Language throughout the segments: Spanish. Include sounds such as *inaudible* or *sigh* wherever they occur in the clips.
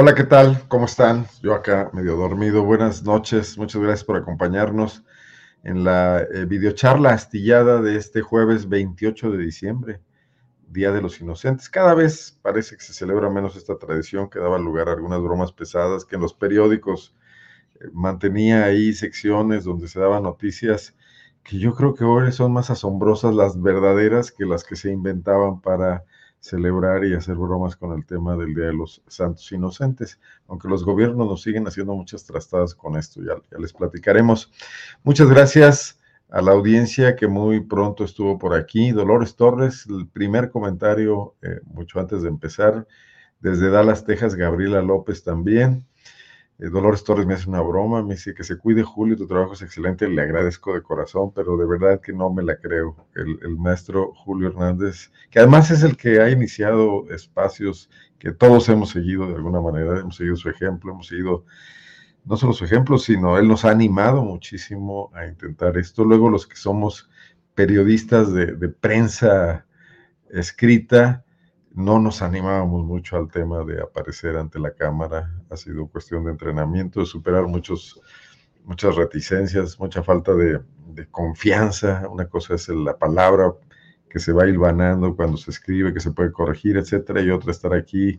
Hola, ¿qué tal? ¿Cómo están? Yo acá medio dormido. Buenas noches. Muchas gracias por acompañarnos en la eh, videocharla astillada de este jueves 28 de diciembre, Día de los Inocentes. Cada vez parece que se celebra menos esta tradición que daba lugar a algunas bromas pesadas, que en los periódicos eh, mantenía ahí secciones donde se daban noticias que yo creo que hoy son más asombrosas las verdaderas que las que se inventaban para celebrar y hacer bromas con el tema del Día de los Santos Inocentes, aunque los gobiernos nos siguen haciendo muchas trastadas con esto, ya, ya les platicaremos. Muchas gracias a la audiencia que muy pronto estuvo por aquí. Dolores Torres, el primer comentario, eh, mucho antes de empezar, desde Dallas, Texas, Gabriela López también. Eh, Dolores Torres me hace una broma, me dice que se cuide Julio, tu trabajo es excelente, le agradezco de corazón, pero de verdad que no me la creo. El, maestro Julio Hernández, que además es el que ha iniciado espacios que todos hemos seguido de alguna manera, hemos seguido su ejemplo, hemos seguido no solo su ejemplo, sino él nos ha animado muchísimo a intentar esto. Luego los que somos periodistas de prensa escrita, no nos animábamos mucho al tema de aparecer ante la cámara. Ha sido cuestión de entrenamiento, de superar muchos, muchas reticencias, mucha falta de, confianza. Una cosa es la palabra que se va hilvanando cuando se escribe, que se puede corregir, etcétera, y otra estar aquí,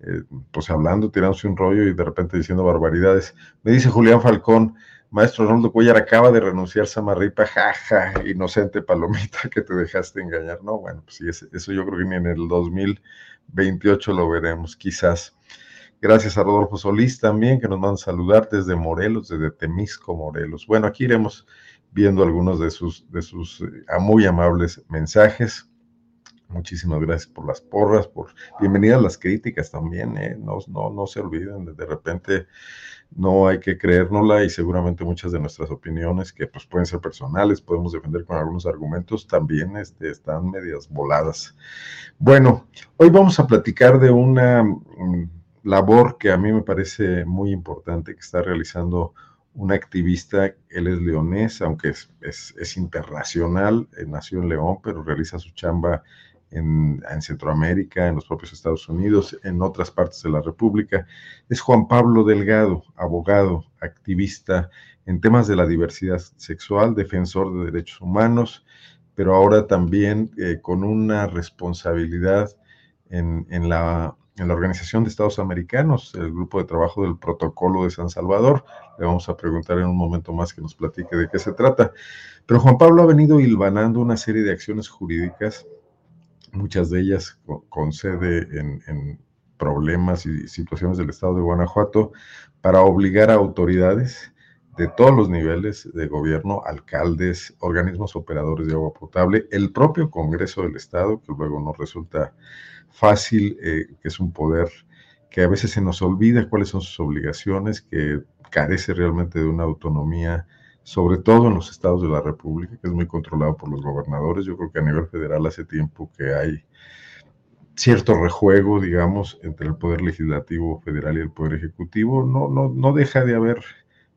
eh, pues hablando, tirándose un rollo y de repente diciendo barbaridades. Me dice Julián Falcón, maestro Ronaldo Cuellar acaba de renunciar Samarripa, jaja, inocente palomita *laughs* que te dejaste engañar. No, bueno, pues sí, eso yo creo que ni en el 2028 lo veremos, quizás. Gracias a Rodolfo Solís también, que nos manda saludar desde Morelos, desde Temisco, Morelos. Bueno, aquí iremos viendo algunos de sus, de sus eh, muy amables mensajes. Muchísimas gracias por las porras, por bienvenidas las críticas también, ¿eh? no, no, no se olviden, de repente no hay que creérnosla y seguramente muchas de nuestras opiniones que pues pueden ser personales, podemos defender con algunos argumentos, también este, están medias voladas. Bueno, hoy vamos a platicar de una mm, labor que a mí me parece muy importante que está realizando un activista, él es leonés, aunque es, es, internacional, eh, nació en León, pero realiza su chamba en, en, Centroamérica, en los propios Estados Unidos, en otras partes de la República. Es Juan Pablo Delgado, abogado, activista en temas de la diversidad sexual, defensor de derechos humanos, pero ahora también eh, con una responsabilidad en la en la Organización de Estados Americanos, el grupo de trabajo del Protocolo de San Salvador. Le vamos a preguntar en un momento más que nos platique de qué se trata. Pero Juan Pablo ha venido hilvanando una serie de acciones jurídicas, muchas de ellas con, sede en, problemas y situaciones del estado de Guanajuato, para obligar a autoridades de todos los niveles de gobierno, alcaldes, organismos operadores de agua potable, el propio Congreso del Estado, que luego nos resulta fácil, eh, que es un poder que a veces se nos olvida cuáles son sus obligaciones, que carece realmente de una autonomía, sobre todo en los estados de la República, que es muy controlado por los gobernadores. Yo creo que a nivel federal hace tiempo que hay cierto rejuego, digamos, entre el poder legislativo federal y el poder ejecutivo. No, no, no deja de haber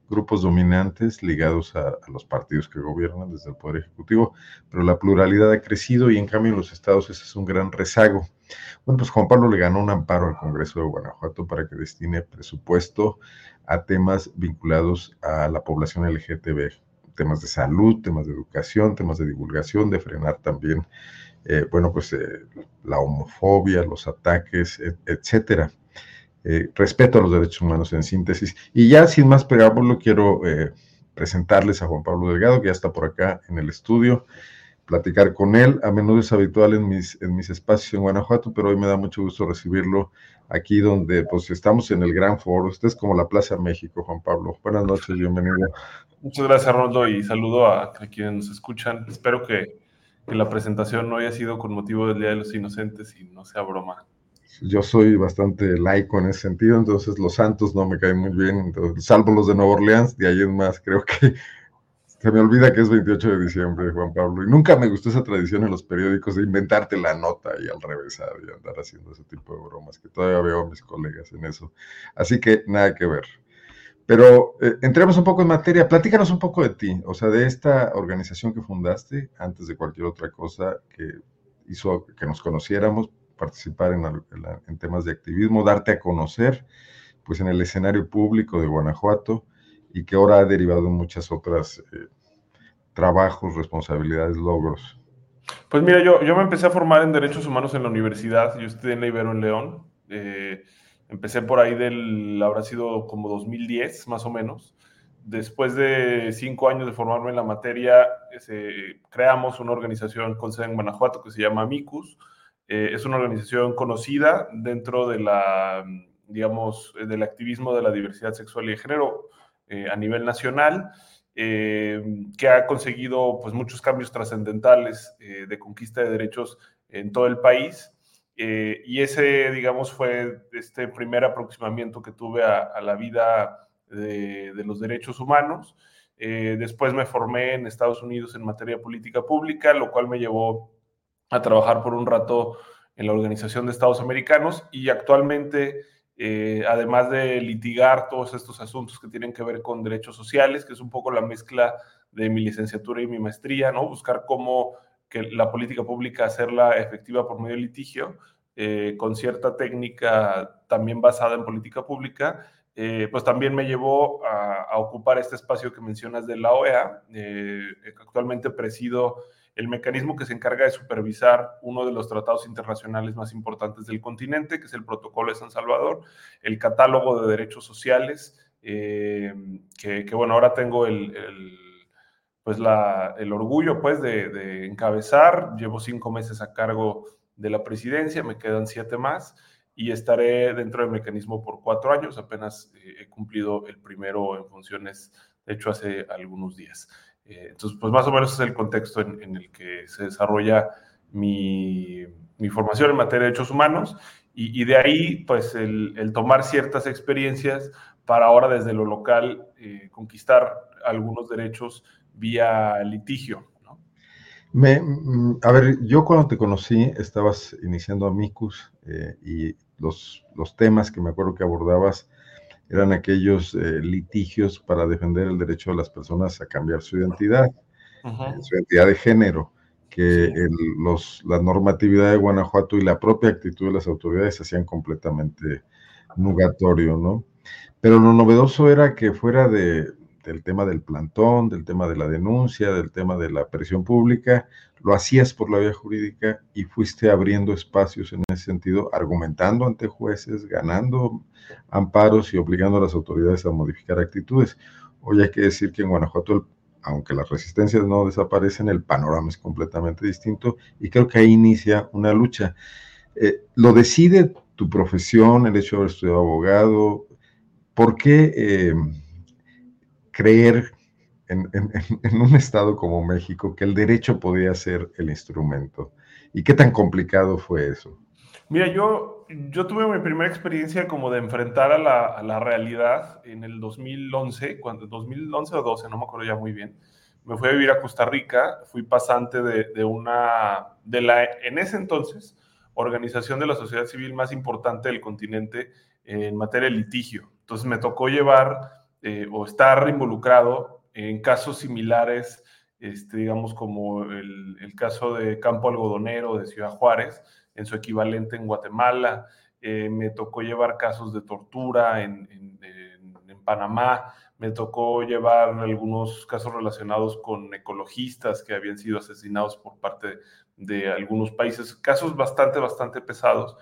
grupos dominantes ligados a, los partidos que gobiernan desde el Poder Ejecutivo, pero la pluralidad ha crecido y en cambio en los estados ese es un gran rezago. Bueno, pues Juan Pablo le ganó un amparo al Congreso de Guanajuato para que destine presupuesto a temas vinculados a la población LGTB, temas de salud, temas de educación, temas de divulgación, de frenar también, eh, bueno, pues eh, la homofobia, los ataques, etcétera. Eh, respeto a los derechos humanos en síntesis. Y ya sin más preámbulo, quiero presentarles a Juan Pablo Delgado, que ya está por acá en el estudio platicar con él. A menudo es habitual en mis, en mis espacios en Guanajuato, pero hoy me da mucho gusto recibirlo aquí donde pues estamos en el Gran Foro. Usted es como la Plaza México, Juan Pablo. Buenas noches, bienvenido. Muchas gracias, Roldo, y saludo a, quienes nos escuchan. Espero que, que la presentación no haya sido con motivo del Día de los Inocentes y no sea broma yo soy bastante laico en ese sentido, entonces los santos no me caen muy bien, salvo los de Nueva Orleans, de ahí en más creo que se me olvida que es 28 de diciembre, Juan Pablo, y nunca me gustó esa tradición en los periódicos de inventarte la nota y al revés y andar haciendo ese tipo de bromas, que todavía veo a mis colegas en eso. Así que nada que ver. Pero eh, entremos un poco en materia, platícanos un poco de ti, o sea, de esta organización que fundaste antes de cualquier otra cosa que hizo que nos conociéramos, participar en, en temas de activismo, darte a conocer, pues en el escenario público de Guanajuato y que ahora ha derivado en muchas otras eh, trabajos, responsabilidades, logros. Pues mira, yo, yo me empecé a formar en derechos humanos en la universidad, yo estudié en la Ibero en León, eh, empecé por ahí del, habrá sido como 2010 más o menos. Después de cinco años de formarme en la materia, creamos una organización con sede en Guanajuato que se llama Amicus. Eh, es una organización conocida dentro de la, digamos, del activismo de la diversidad sexual y de género eh, a nivel nacional, eh, que ha conseguido pues, muchos cambios trascendentales eh, de conquista de derechos en todo el país. y ese, digamos, fue este primer aproximamiento que tuve a, la vida de, los derechos humanos. después me formé en Estados Unidos en materia política pública, lo cual me llevó a trabajar por un rato en la Organización de Estados Americanos y actualmente eh, además de litigar todos estos asuntos que tienen que ver con derechos sociales, que es un poco la mezcla de mi licenciatura y mi maestría, ¿no? Buscar cómo que la política pública hacerla efectiva por medio de litigio, eh, con cierta técnica también basada en política pública, eh, pues también me llevó a, a, ocupar este espacio que mencionas de la OEA. actualmente presido el mecanismo que se encarga de supervisar uno de los tratados internacionales más importantes del continente, que es el Protocolo de San Salvador, el catálogo de derechos sociales, eh, que, bueno, ahora tengo el, pues el orgullo pues de, encabezar. Llevo cinco meses a cargo de la presidencia, me quedan siete más y estaré dentro del mecanismo por cuatro años. Apenas eh, he cumplido el primero en funciones, de hecho, hace algunos días. Eh, entonces, pues más o menos es el contexto en, el que se desarrolla mi, formación en materia de derechos humanos y, de ahí, pues, el, tomar ciertas experiencias para ahora desde lo local eh, conquistar algunos derechos vía litigio. Me, mm, a ver, yo cuando te conocí estabas iniciando Amicus eh, y los, los temas que me acuerdo que abordabas eran aquellos eh, litigios para defender el derecho de las personas a cambiar su identidad, su identidad de género, que los, la normatividad de Guanajuato y la propia actitud de las autoridades hacían completamente nugatorio, ¿no? Pero lo novedoso era que fuera de, del tema del plantón, del tema de la denuncia, del tema de la presión pública, lo hacías por la vía jurídica y fuiste abriendo espacios en ese sentido, argumentando ante jueces, ganando amparos y obligando a las autoridades a modificar actitudes. Hoy hay que decir que en Guanajuato, aunque las resistencias no desaparecen, el panorama es completamente distinto y creo que ahí inicia una lucha. Eh, lo decide tu profesión, el hecho de haber estudiado abogado. ¿Por qué? Eh, creer en, un estado como México que el derecho podía ser el instrumento. ¿Y qué tan complicado fue eso? Mira, yo, yo tuve mi primera experiencia como de enfrentar a la, realidad en el 2011, cuando 2011 o 12, no me acuerdo ya muy bien. Me fui a vivir a Costa Rica, fui pasante de, de una, de la, en ese entonces, organización de la sociedad civil más importante del continente en materia de litigio. Entonces me tocó llevar o estar involucrado en casos similares, este, digamos como el, caso de Campo Algodonero de Ciudad Juárez, en su equivalente en Guatemala. me tocó llevar casos de tortura en, en Panamá me tocó llevar algunos casos relacionados con ecologistas que habían sido asesinados por parte de algunos países, casos bastante, bastante pesados.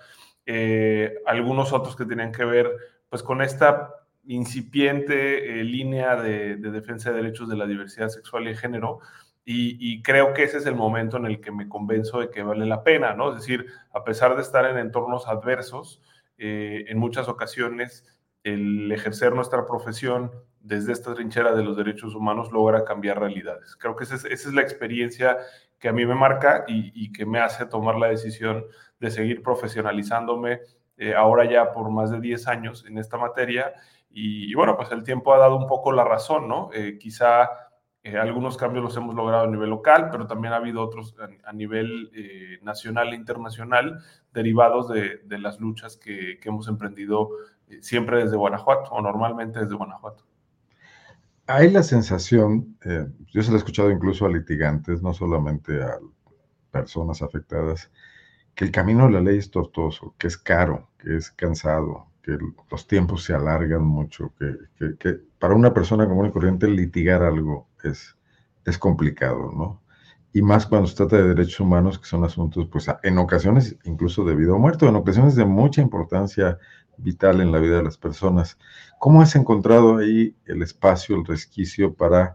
Eh, algunos otros que tenían que ver pues con esta incipiente eh, línea de, defensa de derechos de la diversidad sexual y género, y, creo que ese es el momento en el que me convenzo de que vale la pena, ¿no? Es decir, a pesar de estar en entornos adversos, eh, en muchas ocasiones el ejercer nuestra profesión desde esta trinchera de los derechos humanos logra cambiar realidades. Creo que esa es, la experiencia que a mí me marca y, que me hace tomar la decisión de seguir profesionalizándome eh, ahora ya por más de 10 años en esta materia. Y, bueno, pues el tiempo ha dado un poco la razón, ¿no? Eh, quizá eh, algunos cambios los hemos logrado a nivel local, pero también ha habido otros a, nivel nacional e internacional derivados de, las luchas que hemos emprendido siempre desde Guanajuato o normalmente desde Guanajuato hay la sensación, eh, yo se lo he escuchado incluso a litigantes, no solamente a personas afectadas, que el camino de la ley es tortuoso, que es caro, que es cansado, que los tiempos se alargan mucho, que, para una persona común y corriente litigar algo es, es complicado, ¿no? Y más cuando se trata de derechos humanos, que son asuntos, pues en ocasiones incluso de vida o muerte, en ocasiones de mucha importancia vital en la vida de las personas. ¿Cómo has encontrado ahí el espacio, el resquicio para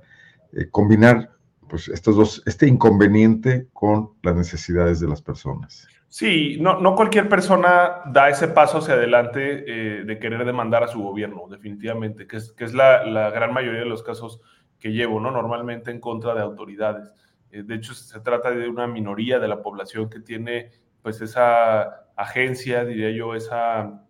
eh, combinar pues, estos dos, este inconveniente con las necesidades de las personas? Sí, no, no cualquier persona da ese paso hacia adelante eh, de querer demandar a su gobierno, definitivamente, que es, que es la, la, gran mayoría de los casos que llevo, ¿no? Normalmente en contra de autoridades. Eh, de hecho, se trata de una minoría de la población que tiene, pues, esa agencia, diría yo, esa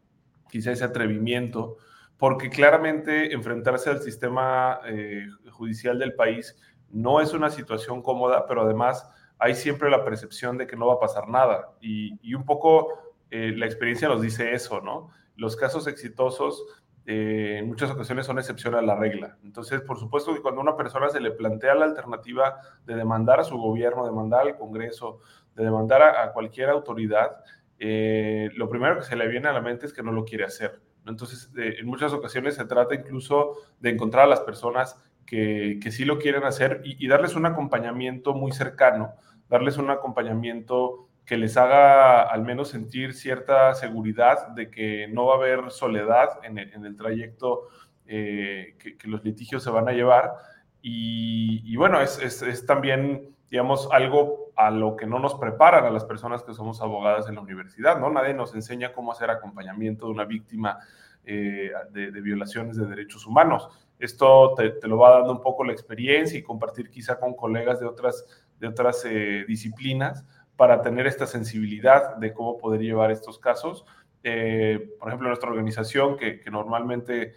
quizá ese atrevimiento, porque claramente enfrentarse al sistema eh, judicial del país no es una situación cómoda, pero además hay siempre la percepción de que no va a pasar nada. Y, un poco eh, la experiencia nos dice eso, ¿no? Los casos exitosos eh, en muchas ocasiones son excepción a la regla. Entonces, por supuesto que cuando una persona se le plantea la alternativa de demandar a su gobierno, demandar al Congreso, de demandar a cualquier autoridad, eh, lo primero que se le viene a la mente es que no lo quiere hacer. Entonces, en muchas ocasiones se trata incluso de encontrar a las personas que, que sí lo quieren hacer y, darles un acompañamiento muy cercano, darles un acompañamiento que les haga al menos sentir cierta seguridad de que no va a haber soledad en el, trayecto eh, que, los litigios se van a llevar. Y, bueno, es, también digamos, algo a lo que no nos preparan a las personas que somos abogadas en la universidad, ¿no? Nadie nos enseña cómo hacer acompañamiento de una víctima eh, de, violaciones de derechos humanos. Esto te, lo va dando un poco la experiencia y compartir quizá con colegas de otras, de otras eh, disciplinas para tener esta sensibilidad de cómo poder llevar estos casos. Eh, por ejemplo, nuestra organización, que, que normalmente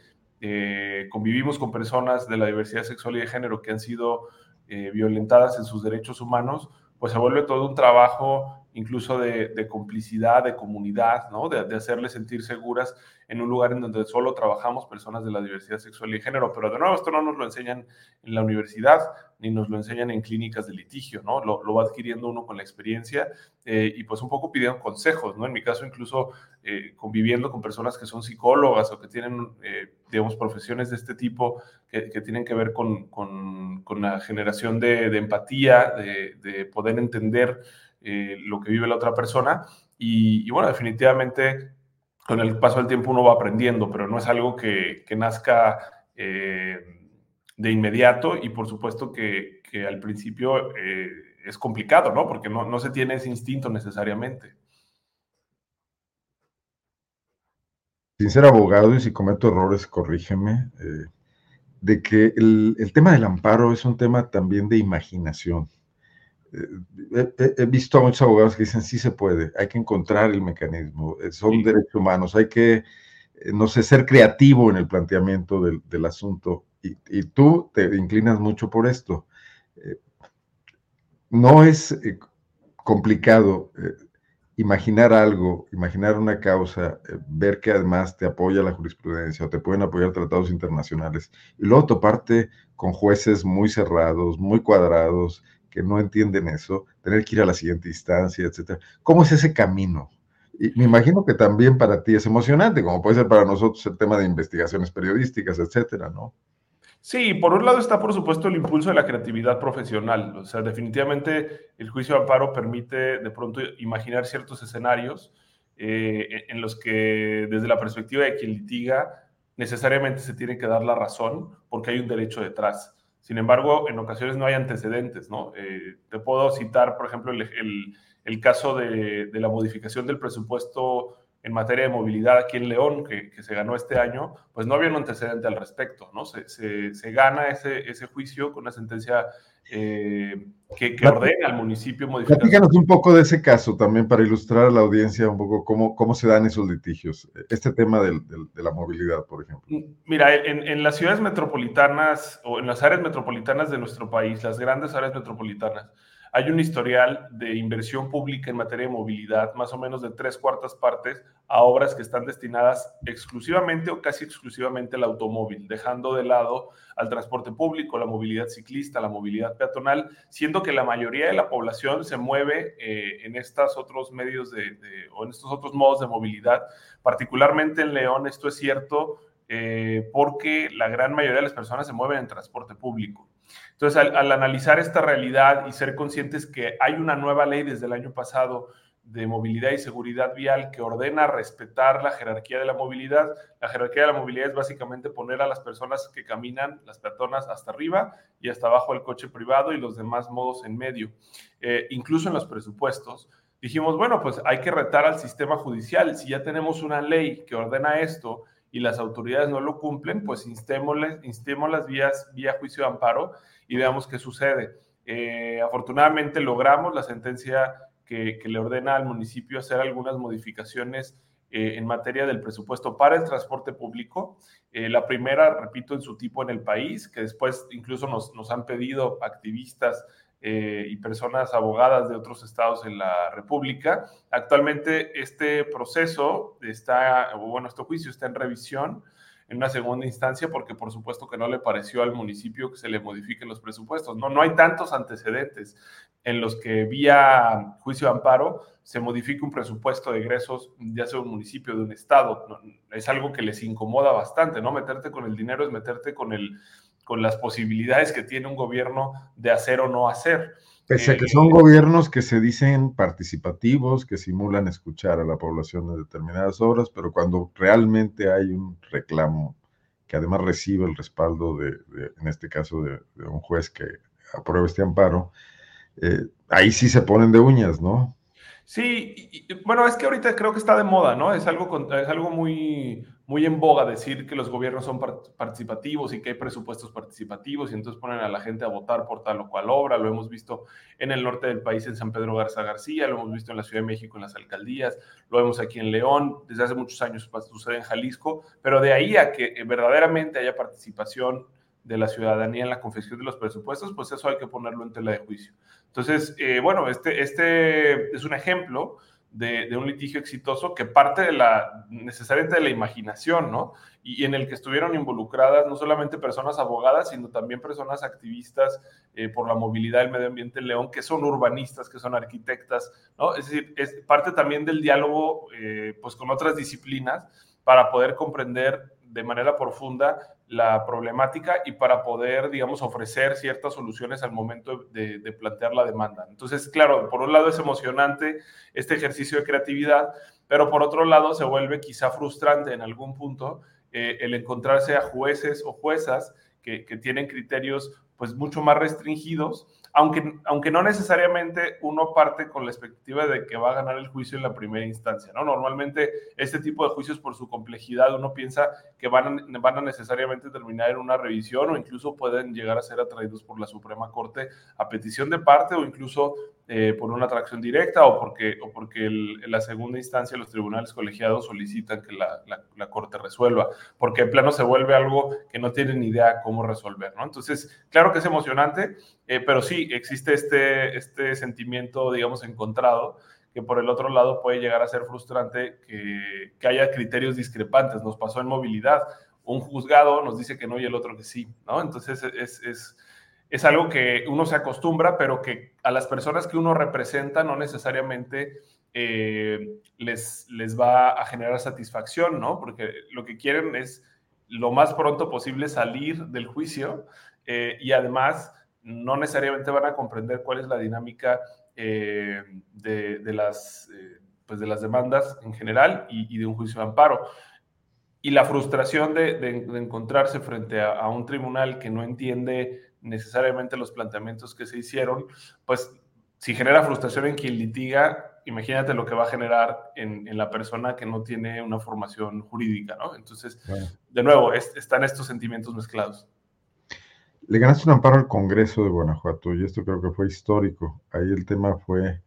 convivimos con personas de la diversidad sexual y de género que han sido eh, violentadas en sus derechos humanos, pues se vuelve todo un trabajo incluso de, complicidad, de comunidad, ¿no? De, de, hacerles sentir seguras en un lugar en donde solo trabajamos personas de la diversidad sexual y género. Pero de nuevo, esto no nos lo enseñan en la universidad, ni nos lo enseñan en clínicas de litigio, ¿no? Lo, lo va adquiriendo uno con la experiencia eh, y pues un poco pidiendo consejos, ¿no? En mi caso, incluso eh, conviviendo con personas que son psicólogas o que tienen, eh, digamos, profesiones de este tipo que, que tienen que ver con, con, con la generación de, de empatía, de, de poder entender eh, lo que vive la otra persona. Y, bueno, definitivamente con el paso del tiempo uno va aprendiendo, pero no es algo que, nazca eh, de inmediato y por supuesto que, al principio eh, es complicado, ¿no? Porque no, se tiene ese instinto necesariamente. Sin ser abogado y si cometo errores, corrígeme, de que el tema del amparo es un tema también de imaginación he, visto a muchos abogados que dicen sí se puede, hay que encontrar el mecanismo, eh, son derechos humanos, hay que, eh, no sé, ser creativo en el planteamiento del, asunto y, tú te inclinas mucho por esto. Eh, no es complicado imaginar algo, imaginar una causa, eh, ver que además te apoya la jurisprudencia o te pueden apoyar tratados internacionales y luego toparte con jueces muy cerrados, muy cuadrados, que no entienden eso, tener que ir a la siguiente instancia, etcétera. ¿Cómo es ese camino? Y me imagino que también para ti es emocionante, como puede ser para nosotros el tema de investigaciones periodísticas, etcétera, ¿no? Sí, por un lado está por supuesto el impulso de la creatividad profesional. O sea, definitivamente el juicio de amparo permite de pronto imaginar ciertos escenarios eh, en los que desde la perspectiva de quien litiga necesariamente se tiene que dar la razón porque hay un derecho detrás. Sin embargo, en ocasiones no hay antecedentes, ¿no? Eh, te puedo citar, por ejemplo, el, caso de, de la modificación del presupuesto en materia de movilidad aquí en León, que, se ganó este año, pues no había un antecedente al respecto, ¿no? Se, se, gana ese, ese, juicio con una sentencia eh, que, que, ordena al municipio modificar. Platícanos un poco de ese caso también para ilustrar a la audiencia un poco cómo, cómo se dan esos litigios, este tema del, de la movilidad, por ejemplo. Mira, en, en las ciudades metropolitanas o en las áreas metropolitanas de nuestro país, las grandes áreas metropolitanas, hay un historial de inversión pública en materia de movilidad, más o menos de tres cuartas partes, a obras que están destinadas exclusivamente o casi exclusivamente al automóvil, dejando de lado al transporte público, la movilidad ciclista, la movilidad peatonal, siendo que la mayoría de la población se mueve eh, en estos otros medios de, o en estos otros modos de movilidad. Particularmente en León esto es cierto eh, porque la gran mayoría de las personas se mueven en transporte público. Entonces, al, analizar esta realidad y ser conscientes que hay una nueva ley desde el año pasado de movilidad y seguridad vial que ordena respetar la jerarquía de la movilidad. La jerarquía de la movilidad es básicamente poner a las personas que caminan, las peatonas, hasta arriba y hasta abajo el coche privado y los demás modos en medio. Eh, incluso en los presupuestos, dijimos, bueno, pues hay que retar al sistema judicial. Si ya tenemos una ley que ordena esto y las autoridades no lo cumplen, pues instemos las vías vía juicio de amparo y veamos qué sucede. Eh, afortunadamente logramos la sentencia que, le ordena al municipio hacer algunas modificaciones eh, en materia del presupuesto para el transporte público. Eh, la primera, repito, en su tipo en el país, que después incluso nos, nos han pedido activistas eh, y personas abogadas de otros estados en la República. Actualmente este proceso está, bueno, este juicio está en revisión en una segunda instancia porque por supuesto que no le pareció al municipio que se le modifiquen los presupuestos. No, no hay tantos antecedentes en los que vía juicio de amparo se modifique un presupuesto de egresos, ya sea un municipio, de un estado. es algo que les incomoda bastante, ¿no? Meterte con el dinero es meterte con el con las posibilidades que tiene un gobierno de hacer o no hacer. Pese a que eh, son gobiernos que se dicen participativos, que simulan escuchar a la población de determinadas obras, pero cuando realmente hay un reclamo que además recibe el respaldo de, en este caso, de, un juez que aprueba este amparo, eh, ahí sí se ponen de uñas, ¿no? Sí, bueno, es que ahorita creo que está de moda, ¿no? Es algo, es algo muy, muy en boga decir que los gobiernos son participativos y que hay presupuestos participativos y entonces ponen a la gente a votar por tal o cual obra. Lo hemos visto en el norte del país, en San Pedro Garza García, lo hemos visto en la Ciudad de México, en las alcaldías, lo vemos aquí en León, desde hace muchos años sucede en Jalisco, pero de ahí a que verdaderamente haya participación de la ciudadanía en la confección de los presupuestos, pues eso hay que ponerlo en tela de juicio. Entonces, eh, bueno, este, este es un ejemplo de, un litigio exitoso que parte de la, necesariamente de la imaginación, ¿no? Y, en el que estuvieron involucradas no solamente personas abogadas, sino también personas activistas eh, por la movilidad del medio ambiente en León, que son urbanistas, que son arquitectas, ¿no? Es decir, es parte también del diálogo, eh, pues, con otras disciplinas para poder comprender de manera profunda la problemática y para poder, digamos, ofrecer ciertas soluciones al momento de, plantear la demanda. Entonces, claro, por un lado es emocionante este ejercicio de creatividad, pero por otro lado se vuelve quizá frustrante en algún punto eh, el encontrarse a jueces o juezas que, que tienen criterios pues mucho más restringidos aunque, aunque no necesariamente uno parte con la expectativa de que va a ganar el juicio en la primera instancia, ¿no? Normalmente este tipo de juicios por su complejidad uno piensa que van van a necesariamente terminar en una revisión o incluso pueden llegar a ser atraídos por la Suprema Corte a petición de parte o incluso eh, por una atracción directa o porque, o porque en la segunda instancia los tribunales colegiados solicitan que la, la, Corte resuelva, porque en plano se vuelve algo que no tienen idea cómo resolver, ¿no? Entonces, claro que es emocionante, eh, pero sí, existe este, este sentimiento, digamos, encontrado, que por el otro lado puede llegar a ser frustrante que, que haya criterios discrepantes. Nos pasó en movilidad. Un juzgado nos dice que no y el otro que sí, ¿no? Entonces es, es, es algo que uno se acostumbra, pero que a las personas que uno representa no necesariamente eh, les, les va a generar satisfacción, ¿no? Porque lo que quieren es lo más pronto posible salir del juicio eh, y además no necesariamente van a comprender cuál es la dinámica eh, de, las, pues de las demandas en general y, de un juicio de amparo. Y la frustración de, encontrarse frente a, un tribunal que no entiende necesariamente los planteamientos que se hicieron, pues si genera frustración en quien litiga, imagínate lo que va a generar en, la persona que no tiene una formación jurídica, ¿no? Entonces, de nuevo, están estos sentimientos mezclados. Le ganaste un amparo al Congreso de Guanajuato y esto creo que fue histórico. Ahí el tema fue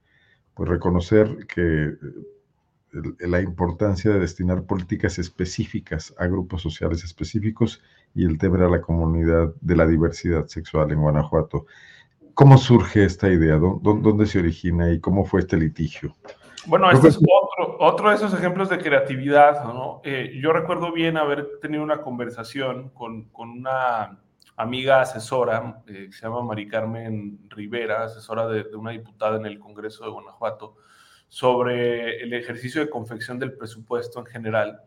pues, reconocer que la importancia de destinar políticas específicas a grupos sociales específicos y el tema era la comunidad de la diversidad sexual en Guanajuato. ¿Cómo surge esta idea? ¿Dónde, se origina y cómo fue este litigio? Bueno, este es otro, otro, de esos ejemplos de creatividad. ¿no? Eh, yo recuerdo bien haber tenido una conversación con, con una amiga asesora eh, que se llama Mari Carmen Rivera, asesora de, de, una diputada en el Congreso de Guanajuato, sobre el ejercicio de confección del presupuesto en general.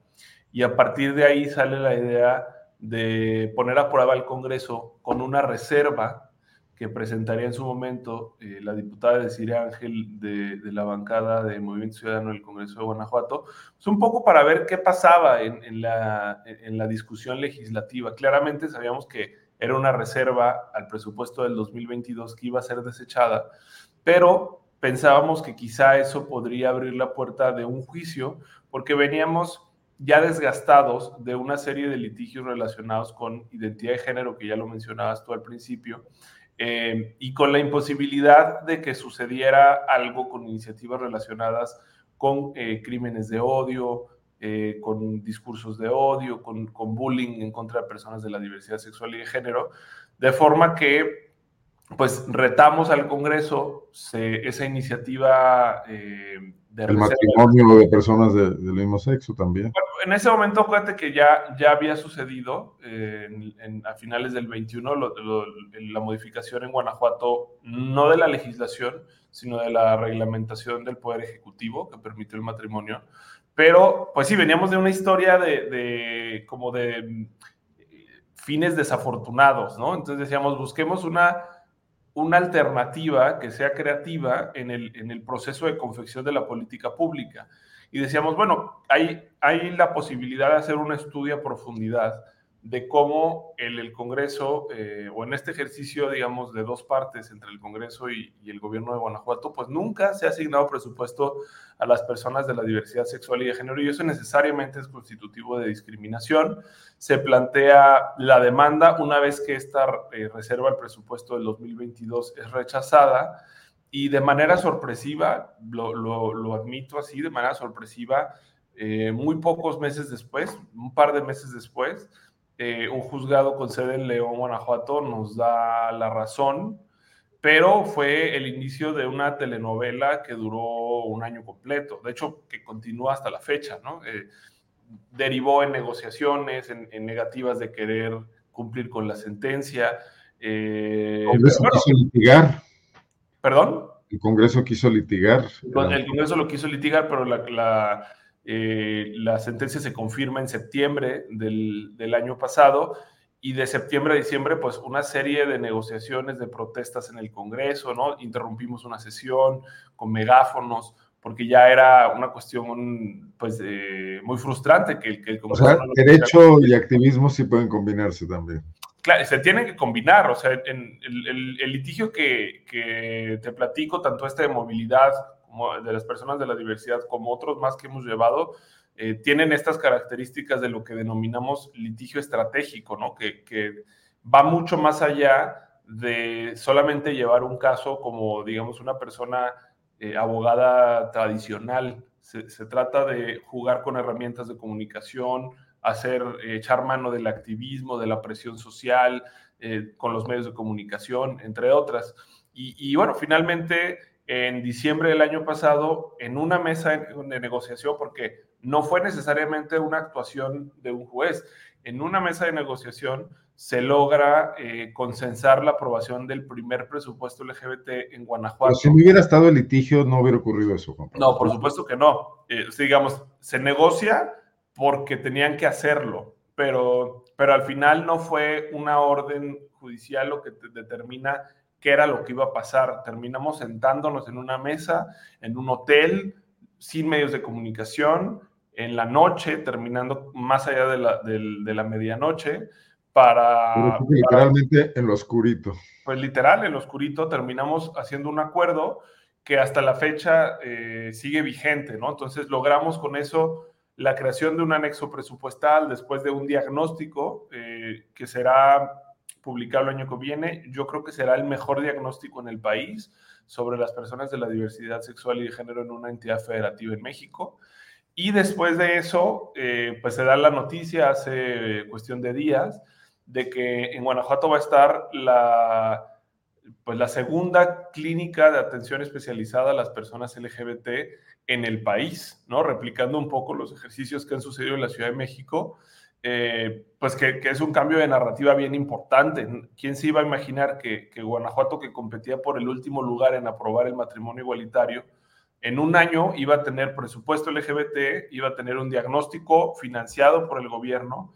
Y a partir de ahí sale la idea de poner a prueba al Congreso con una reserva que presentaría en su momento eh, la diputada de Siria Ángel de, la bancada de Movimiento Ciudadano del Congreso de Guanajuato, pues un poco para ver qué pasaba en, la, en la discusión legislativa. Claramente sabíamos que era una reserva al presupuesto del 2022 que iba a ser desechada, pero pensábamos que quizá eso podría abrir la puerta de un juicio, porque veníamos ya desgastados de una serie de litigios relacionados con identidad de género, que ya lo mencionabas tú al principio, eh, y con la imposibilidad de que sucediera algo con iniciativas relacionadas con eh, crímenes de odio, eh, con discursos de odio, con, con bullying en contra de personas de la diversidad sexual y de género, de forma que pues retamos al Congreso esa iniciativa eh, de el matrimonio de personas del mismo sexo también. en ese momento, acuérdate que ya, ya había sucedido eh, a finales del 21 la modificación en Guanajuato, no de la legislación, sino de la reglamentación del Poder Ejecutivo que permitió el matrimonio. Pero, pues sí, veníamos de una historia de, de como de eh, fines desafortunados, ¿no? Entonces decíamos, busquemos una una alternativa que sea creativa en el, en el proceso de confección de la política pública. Y decíamos, bueno, hay, hay la posibilidad de hacer un estudio a profundidad de cómo el, el Congreso, eh, o en este ejercicio, digamos, de dos partes entre el Congreso y, el gobierno de Guanajuato, pues nunca se ha asignado presupuesto a las personas de la diversidad sexual y de género, y eso necesariamente es constitutivo de discriminación. Se plantea la demanda una vez que esta eh, reserva el presupuesto del 2022 es rechazada, y de manera sorpresiva, lo, lo, lo admito así, de manera sorpresiva, eh, muy pocos meses después, un par de meses después, eh, un juzgado con sede en León, Guanajuato, nos da la razón, pero fue el inicio de una telenovela que duró un año completo, de hecho, que continúa hasta la fecha, ¿no? Eh, derivó en negociaciones, en, negativas de querer cumplir con la sentencia. Eh, el Congreso quiso litigar. ¿Perdón? El Congreso quiso litigar. El Congreso lo quiso litigar, pero la eh, la sentencia se confirma en septiembre del, año pasado y de septiembre a diciembre, pues una serie de negociaciones, de protestas en el Congreso, ¿no? Interrumpimos una sesión con megáfonos, porque ya era una cuestión, pues, muy frustrante que, que el Congreso... O sea, derecho y activismo sí pueden combinarse también. Claro, se tienen que combinar, o sea, en el, el, litigio que, que, te platico, tanto este de movilidad de las personas de la diversidad como otros más que hemos llevado, eh, tienen estas características de lo que denominamos litigio estratégico, ¿no? Que, que, va mucho más allá de solamente llevar un caso como, digamos, una persona eh, abogada tradicional. Se, trata de jugar con herramientas de comunicación, hacer, echar mano del activismo, de la presión social, eh, con los medios de comunicación, entre otras. Y, y bueno, finalmente en diciembre del año pasado en una mesa de negociación, porque no fue necesariamente una actuación de un juez, en una mesa de negociación se logra eh, consensar la aprobación del primer presupuesto LGBT en Guanajuato. si no hubiera estado el litigio, no hubiera ocurrido eso. No, por supuesto que no. Eh, digamos, se negocia porque tenían que hacerlo, pero, pero al final no fue una orden judicial lo que determina qué era lo que iba a pasar. Terminamos sentándonos en una mesa, en un hotel, sin medios de comunicación, en la noche, terminando más allá de la, de, la medianoche, para... literalmente en lo oscurito. Pues literal, en lo oscurito terminamos haciendo un acuerdo que hasta la fecha eh, sigue vigente, ¿no? Entonces logramos con eso la creación de un anexo presupuestal después de un diagnóstico eh, que será publicado el año que viene. Yo creo que será el mejor diagnóstico en el país sobre las personas de la diversidad sexual y de género en una entidad federativa en México. Y después de eso, eh, pues se da la noticia hace cuestión de días de que en Guanajuato va a estar la, pues la segunda clínica de atención especializada a las personas LGBT en el país, ¿no? Replicando un poco los ejercicios que han sucedido en la Ciudad de México, eh, pues que, es un cambio de narrativa bien importante. ¿Quién se iba a imaginar que, que Guanajuato, que competía por el último lugar en aprobar el matrimonio igualitario, en un año iba a tener presupuesto LGBT, iba a tener un diagnóstico financiado por el gobierno,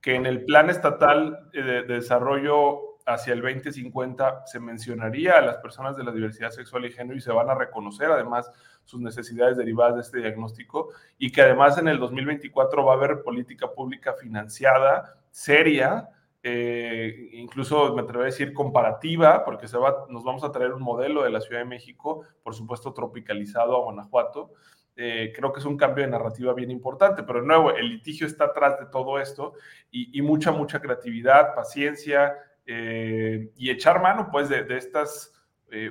que en el plan estatal de, desarrollo hacia el 2050 se mencionaría a las personas de la diversidad sexual y género y se van a reconocer además sus necesidades derivadas de este diagnóstico y que además en el 2024 va a haber política pública financiada, seria, eh, incluso me atrevo a decir comparativa, porque se va, nos vamos a traer un modelo de la Ciudad de México, por supuesto tropicalizado a Guanajuato. Eh, creo que es un cambio de narrativa bien importante, pero de nuevo, el litigio está atrás de todo esto y, mucha, mucha creatividad, paciencia eh, y echar mano pues de, estas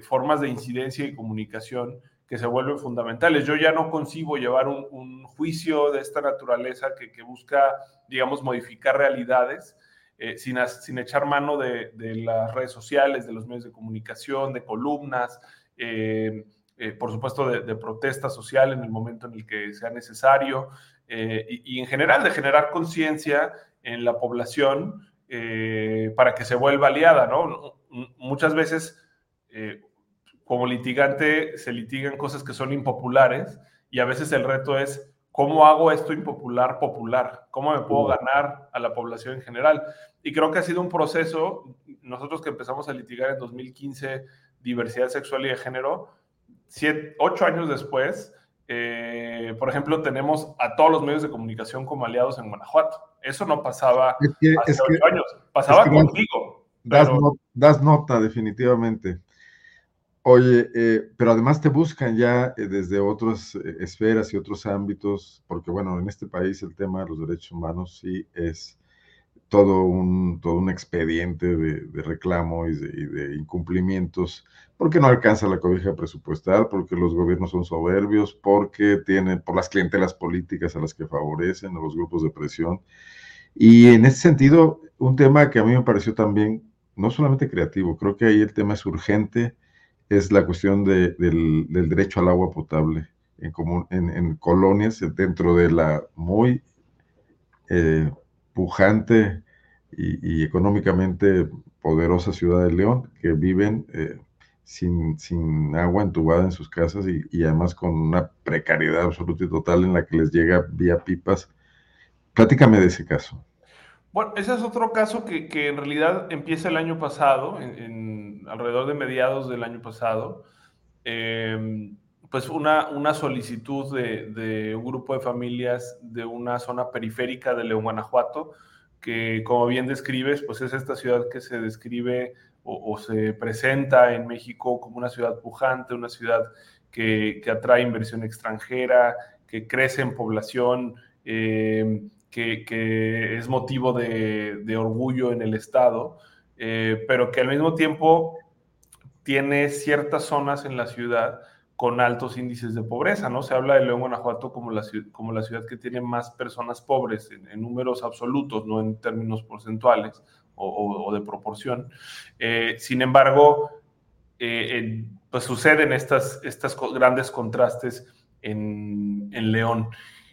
formas de incidencia y comunicación que se vuelven fundamentales. Yo ya no concibo llevar un, juicio de esta naturaleza que, busca, digamos, modificar realidades, eh, sin, sin, echar mano de, las redes sociales, de los medios de comunicación, de columnas, eh, eh, por supuesto de, protesta social en el momento en el que sea necesario, y, en general de generar conciencia en la población para que se vuelva aliada, ¿no? Muchas veces, como litigante, se litigan cosas que son impopulares y a veces el reto es ¿Cómo hago esto impopular popular? ¿Cómo me puedo ganar a la población en general? Y creo que ha sido un proceso, nosotros que empezamos a litigar en 2015 diversidad sexual y de género, ocho años después, eh, por ejemplo, tenemos a todos los medios de comunicación como aliados en Guanajuato. Eso no pasaba hace ocho años, pasaba contigo. das nota, definitivamente. Oye, eh, pero además te buscan ya eh, desde otras eh, esferas y otros ámbitos, porque bueno, en este país el tema de los derechos humanos sí es todo un, todo un expediente de, reclamo y de, incumplimientos, porque no alcanza la cobija presupuestal, porque los gobiernos son soberbios, porque tienen, por las clientelas políticas a las que favorecen, a los grupos de presión. Y en ese sentido, un tema que a mí me pareció también no solamente creativo, creo que ahí el tema es urgente es la cuestión del, derecho al agua potable en, común, en, colonias dentro de la muy eh, pujante y, económicamente poderosa ciudad de León, que viven eh, sin, sin, agua entubada en sus casas y, además con una precariedad absoluta y total en la que les llega vía pipas. Platícame de ese caso. Bueno, ese es otro caso que, que en realidad empieza el año pasado, en, alrededor de mediados del año pasado. Em, pues una, una solicitud de, de, un grupo de familias de una zona periférica de León, Guanajuato, que como bien describes, pues es esta ciudad que se describe o, se presenta en México como una ciudad pujante, una ciudad que, que atrae inversión extranjera, que crece en población. Eh, que, es motivo de, orgullo en el Estado, eh, pero que al mismo tiempo tiene ciertas zonas en la ciudad con altos índices de pobreza, ¿no? Se habla de León, Guanajuato como la, como la ciudad que tiene más personas pobres en, números absolutos, no en términos porcentuales o, de proporción. Eh, sin embargo, eh, pues suceden estas, estas grandes contrastes en, en León.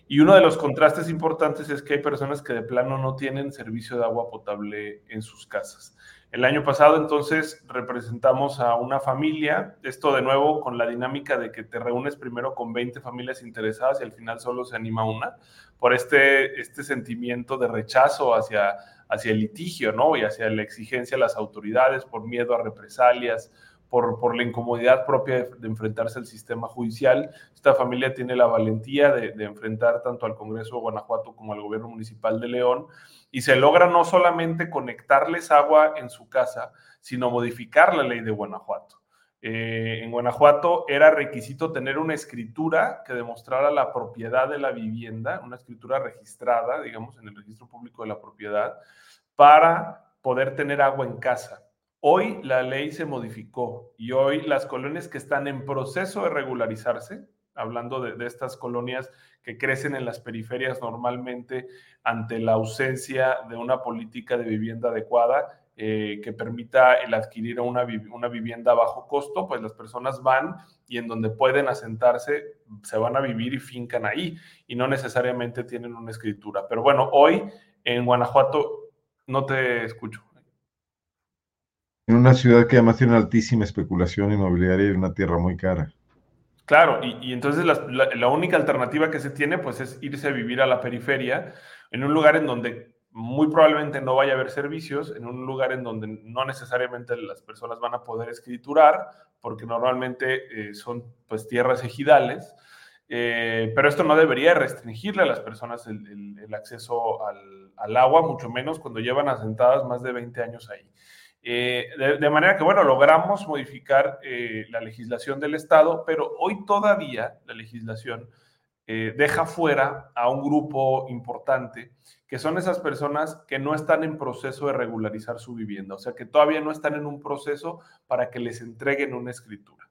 Y uno de los contrastes importantes es que hay personas que de plano no tienen servicio de agua potable en sus casas. El año pasado entonces representamos a una familia, esto de nuevo con la dinámica de que te reúnes primero con 20 familias interesadas y al final solo se anima una, por este, este sentimiento de rechazo hacia, hacia el litigio, ¿no? Y hacia la exigencia a las autoridades por miedo a represalias, por, por, la incomodidad propia de, enfrentarse al sistema judicial. Esta familia tiene la valentía de, enfrentar tanto al Congreso de Guanajuato como al gobierno municipal de León y se logra no solamente conectarles agua en su casa, sino modificar la ley de Guanajuato. Eh, en Guanajuato era requisito tener una escritura que demostrara la propiedad de la vivienda, una escritura registrada, digamos, en el registro público de la propiedad, para poder tener agua en casa. Hoy la ley se modificó y hoy las colonias que están en proceso de regularizarse, hablando de, estas colonias que crecen en las periferias normalmente ante la ausencia de una política de vivienda adecuada eh, que permita el adquirir una vivienda a bajo costo, pues las personas van y en donde pueden asentarse se van a vivir y fincan ahí y no necesariamente tienen una escritura. Pero bueno, hoy en Guanajuato no te escucho. En una ciudad que además tiene una altísima especulación inmobiliaria y una tierra muy cara. Claro, y, entonces la, única alternativa que se tiene pues es irse a vivir a la periferia, en un lugar en donde muy probablemente no vaya a haber servicios, en un lugar en donde no necesariamente las personas van a poder escriturar, porque normalmente eh, son pues tierras ejidales, eh, pero esto no debería restringirle a las personas el, acceso al, al, agua, mucho menos cuando llevan asentadas más de 20 años ahí. Eh, de, manera que, bueno, logramos modificar eh, la legislación del Estado, pero hoy todavía la legislación eh, deja fuera a un grupo importante, que son esas personas que no están en proceso de regularizar su vivienda, o sea, que todavía no están en un proceso para que les entreguen una escritura.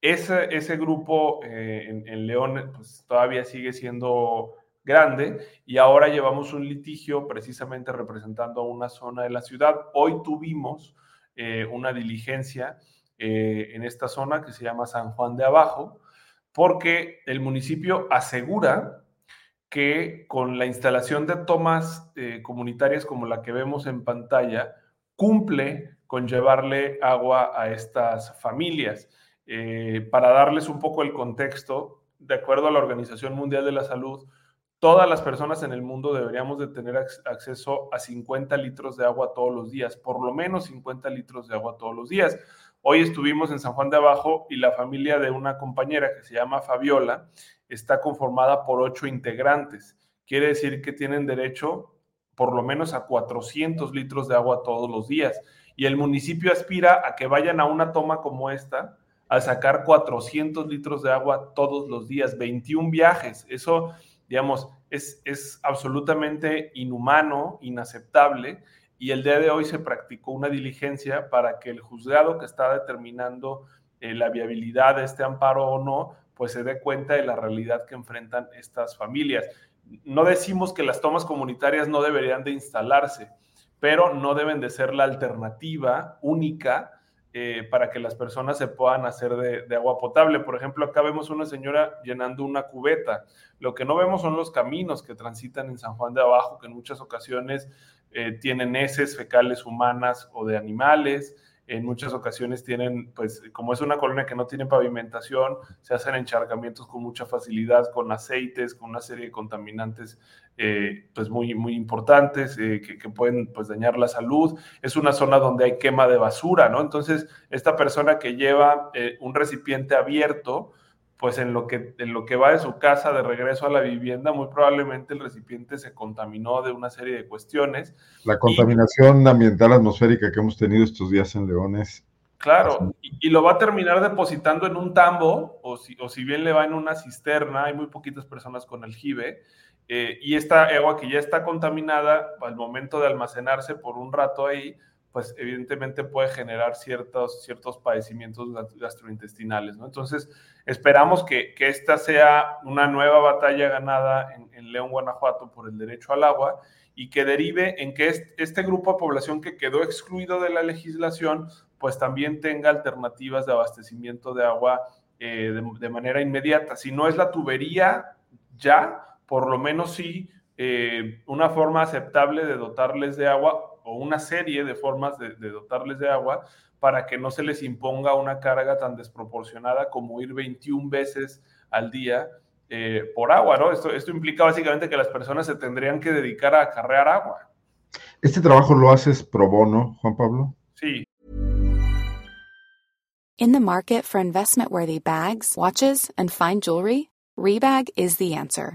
Ese, ese grupo en, León pues, todavía sigue siendo grande y ahora llevamos un litigio precisamente representando a una zona de la ciudad. Hoy tuvimos eh, una diligencia eh, en esta zona que se llama San Juan de Abajo, porque el municipio asegura que con la instalación de tomas eh, comunitarias como la que vemos en pantalla, cumple con llevarle agua a estas familias. para darles un poco el contexto, de acuerdo a la Organización Mundial de la Salud, todas las personas en el mundo deberíamos de tener acceso a 50 litros de agua todos los días, por lo menos 50 litros de agua todos los días. Hoy estuvimos en San Juan de Abajo y la familia de una compañera que se llama Fabiola está conformada por ocho integrantes. Quiere decir que tienen derecho por lo menos a 400 litros de agua todos los días. Y el municipio aspira a que vayan a una toma como esta a sacar 400 litros de agua todos los días, 21 viajes. Eso digamos, es, es absolutamente inhumano, inaceptable, y el día de hoy se practicó una diligencia para que el juzgado que está determinando eh, la viabilidad de este amparo o no, pues se dé cuenta de la realidad que enfrentan estas familias. No decimos que las tomas comunitarias no deberían de instalarse, pero no deben de ser la alternativa única eh, para que las personas se puedan hacer de, agua potable. Por ejemplo, acá vemos una señora llenando una cubeta. Lo que no vemos son los caminos que transitan en San Juan de Abajo, que en muchas ocasiones eh, tienen heces fecales humanas o de animales. En muchas ocasiones tienen, pues, como es una colonia que no tiene pavimentación, se hacen encharcamientos con mucha facilidad, con aceites, con una serie de contaminantes eh, pues muy, muy importantes eh, que, pueden pues dañar la salud. Es una zona donde hay quema de basura, ¿no? Entonces, esta persona que lleva eh, un recipiente abierto, pues en lo, que, en lo que va de su casa de regreso a la vivienda, muy probablemente el recipiente se contaminó de una serie de cuestiones. La contaminación ambiental atmosférica que hemos tenido estos días en Leones. Claro, y, lo va a terminar depositando en un tambo, o si, o si bien le va en una cisterna, hay muy poquitas personas con aljibe, eh, y esta agua que ya está contaminada, al momento de almacenarse por un rato ahí, pues evidentemente puede generar ciertos, ciertos padecimientos gastrointestinales, ¿no? Entonces, esperamos que, que esta sea una nueva batalla ganada en, León, Guanajuato, por el derecho al agua y que derive en que este, grupo de población que quedó excluido de la legislación pues también tenga alternativas de abastecimiento de agua de, de, manera inmediata. Si no es la tubería ya, por lo menos sí una forma aceptable de dotarles de agua o una serie de formas de, dotarles de agua para que no se les imponga una carga tan desproporcionada como ir 21 veces al día eh, por agua, ¿no? Esto, esto implica básicamente que las personas se tendrían que dedicar a acarrear agua. ¿Este trabajo lo haces pro bono, Juan Pablo? Sí. In the market for investment-worthy bags, watches, and fine jewelry, Rebag is the answer.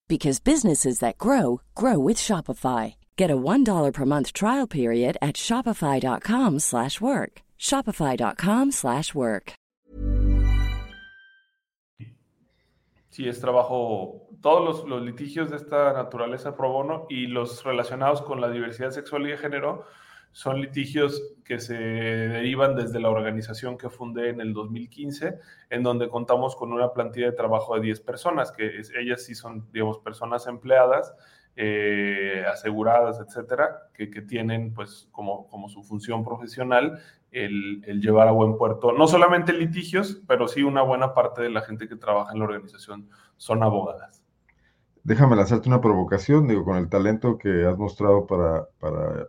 because businesses that grow grow with Shopify. Get a $1 per month trial period at Shopify.com slash work. Shopify.com slash work. Sí, es trabajo todos los, los litigios de esta naturaleza pro bono y los relacionados con la diversidad sexual y de género son litigios que se derivan desde la organización que fundé en el 2015, en donde contamos con una plantilla de trabajo de 10 personas, que ellas sí son, digamos, personas empleadas, eh, aseguradas, etcétera, que, tienen, pues, como, como su función profesional el, el, llevar a buen puerto, no solamente litigios, pero sí una buena parte de la gente que trabaja en la organización son abogadas déjame lanzarte una provocación, digo, con el talento que has mostrado para,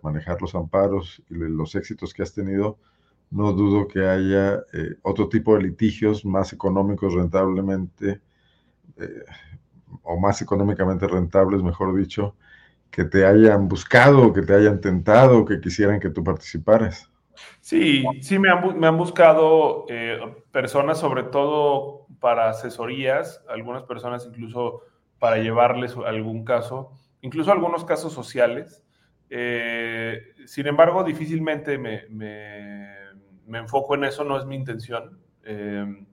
manejar los amparos y los éxitos que has tenido, no dudo que haya eh, otro tipo de litigios más económicos rentablemente, eh, o más económicamente rentables, mejor dicho, que te hayan buscado, que te hayan tentado, que quisieran que tú participaras. Sí, sí me han, me han buscado eh, personas, sobre todo para asesorías, algunas personas incluso para llevarles algún caso, incluso algunos casos sociales. Eh, sin embargo, difícilmente me, enfoco en eso, no es mi intención. Eh,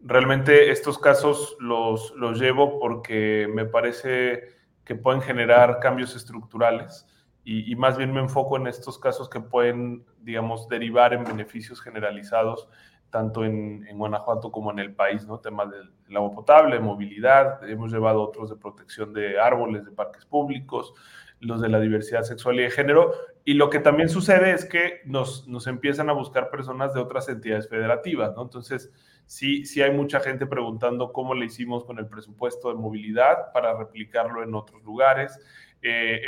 realmente estos casos los, los llevo porque me parece que pueden generar cambios estructurales y, más bien me enfoco en estos casos que pueden, digamos, derivar en beneficios generalizados tanto en, Guanajuato como en el país, ¿no? Temas del, agua potable, movilidad, hemos llevado otros de protección de árboles, de parques públicos, los de la diversidad sexual y de género. Y lo que también sucede es que nos, nos empiezan a buscar personas de otras entidades federativas, ¿no? Entonces, sí, sí hay mucha gente preguntando cómo le hicimos con el presupuesto de movilidad para replicarlo en otros lugares. Eh,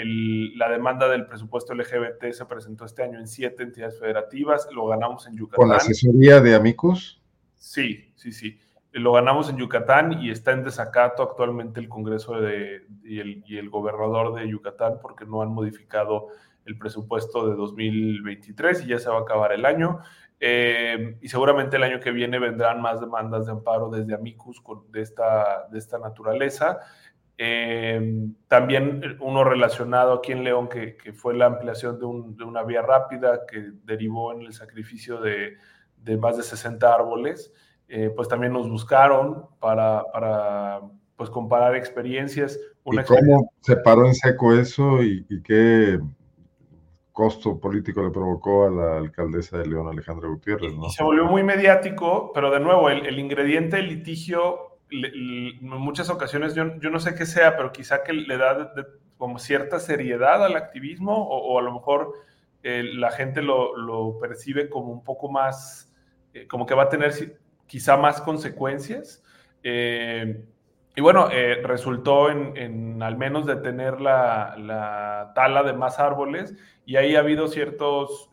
la demanda del presupuesto LGBT se presentó este año en siete entidades federativas, lo ganamos en Yucatán. ¿Con la asesoría de Amicus? Sí, sí, sí. Lo ganamos en Yucatán y está en desacato actualmente el Congreso de, y, el, gobernador de Yucatán porque no han modificado el presupuesto de 2023 y ya se va a acabar el año. Eh, y seguramente el año que viene vendrán más demandas de amparo desde Amicus de, esta, de esta naturaleza. Eh, también uno relacionado aquí en León, que, fue la ampliación de, una vía rápida que derivó en el sacrificio de, más de 60 árboles, eh, pues también nos buscaron para, pues comparar experiencias. ¿Y cómo se paró en seco eso y, qué costo político le provocó a la alcaldesa de León, Alejandra Gutiérrez? se volvió muy mediático, pero de nuevo, el, el ingrediente del litigio en muchas ocasiones, yo, yo, no sé qué sea, pero quizá que le da como cierta seriedad al activismo o, a lo mejor eh, la gente lo, lo, percibe como un poco más, eh, como que va a tener quizá más consecuencias. Eh, y bueno, resultó en, en, al menos detener la, la, tala de más árboles y ahí ha habido ciertos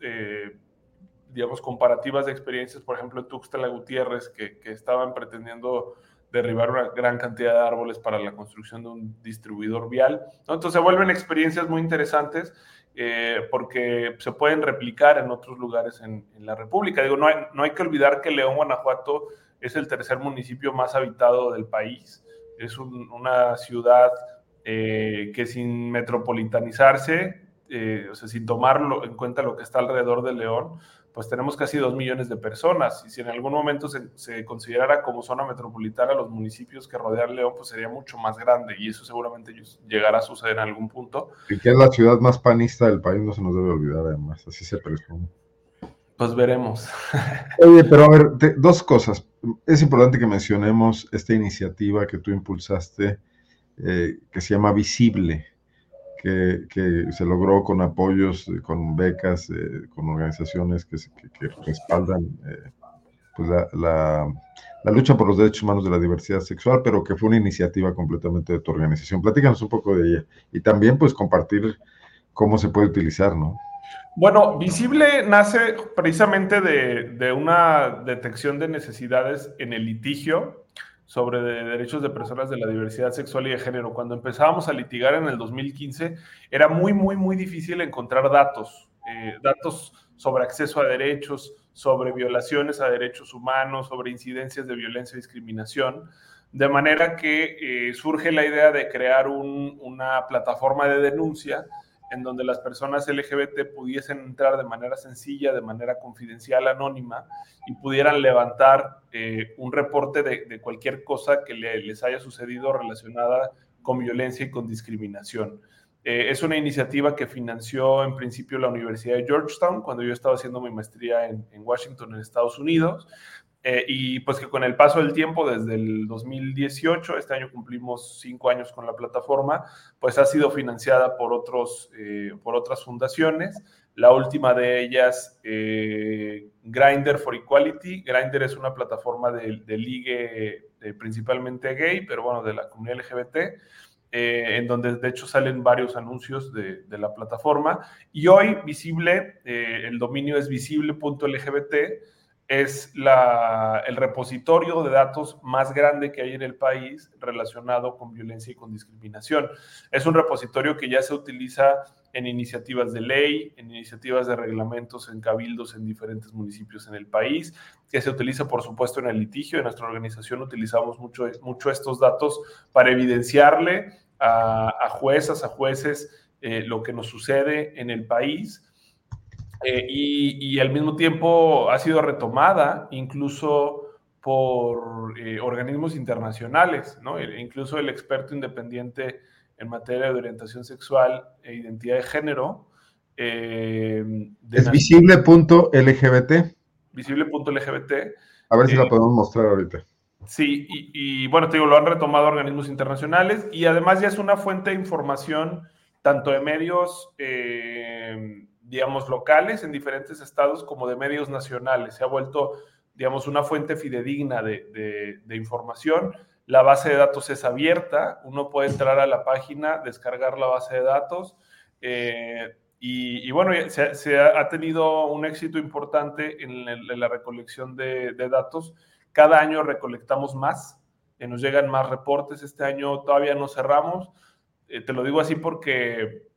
digamos, comparativas de experiencias, por ejemplo, en Tuxtla Gutiérrez, que, que estaban pretendiendo derribar una gran cantidad de árboles para la construcción de un distribuidor vial. Entonces se vuelven experiencias muy interesantes eh, porque se pueden replicar en otros lugares en, la República. Digo, no hay, no hay, que olvidar que León, Guanajuato, es el tercer municipio más habitado del país. Es una ciudad eh, que sin metropolitanizarse, eh, o sea, sin tomarlo en cuenta lo que está alrededor de León, pues tenemos casi dos millones de personas. Y si en algún momento se, considerara como zona metropolitana los municipios que rodean León, pues sería mucho más grande. Y eso seguramente llegará a suceder en algún punto. Y que es la ciudad más panista del país, no se nos debe olvidar, además. Así se presume. Pues veremos. Oye, pero a ver, dos cosas. Es importante que mencionemos esta iniciativa que tú impulsaste, eh, que se llama Visible que, se logró con apoyos, eh, con becas, eh, con organizaciones que, respaldan eh, pues la, lucha por los derechos humanos de la diversidad sexual, pero que fue una iniciativa completamente de tu organización. Platícanos un poco de ella y también pues compartir cómo se puede utilizar, ¿no? Bueno, Visible nace precisamente de una detección de necesidades en el litigio sobre derechos de personas de la diversidad sexual y de género. Cuando empezábamos a litigar en el 2015, era muy, muy, muy difícil encontrar datos, eh, datos sobre acceso a derechos, sobre violaciones a derechos humanos, sobre incidencias de violencia y discriminación. De manera que eh, surge la idea de crear una plataforma de denuncia en donde las personas LGBT pudiesen entrar de manera sencilla, de manera confidencial, anónima, y pudieran levantar eh, un reporte de, cualquier cosa que les haya sucedido relacionada con violencia y con discriminación. Eh, es una iniciativa que financió en principio la Universidad de Georgetown cuando yo estaba haciendo mi maestría en, en Washington, en Estados Unidos. Eh, y pues que con el paso del tiempo, desde el 2018, este año cumplimos cinco años con la plataforma, pues ha sido financiada por, otros, eh, por otras fundaciones. La última de ellas, eh, Grinder for Equality. Grinder es una plataforma de, de ligue principalmente gay, pero bueno, de la comunidad LGBT. en donde de hecho salen varios anuncios de, de la plataforma. Y hoy visible, el dominio es visible.lgbt, es el repositorio de datos más grande que hay en el país relacionado con violencia y con discriminación. Es un repositorio que ya se utiliza en iniciativas de ley, en iniciativas de reglamentos, en cabildos en diferentes municipios en el país, que se utiliza, por supuesto, en el litigio. En nuestra organización utilizamos mucho, mucho estos datos para evidenciarle a, juezas, a jueces, eh, lo que nos sucede en el país eh, y, al mismo tiempo ha sido retomada incluso por eh, organismos internacionales, ¿no? E incluso el experto independiente en materia de orientación sexual e identidad de género. Eh, es visible.lgbt. Visible.lgbt. A ver si la podemos mostrar ahorita. Sí, y, y, bueno, te digo, lo han retomado organismos internacionales y además ya es una fuente de información tanto de medios digamos, locales en diferentes estados como de medios nacionales. Se ha vuelto, digamos, una fuente fidedigna de, información. La base de datos es abierta, uno puede entrar a la página, descargar la base de datos. Eh, y, bueno, se, ha tenido un éxito importante en, la recolección de, datos. Cada año recolectamos más, eh, nos llegan más reportes. Este año todavía no cerramos. Eh, te lo digo así porque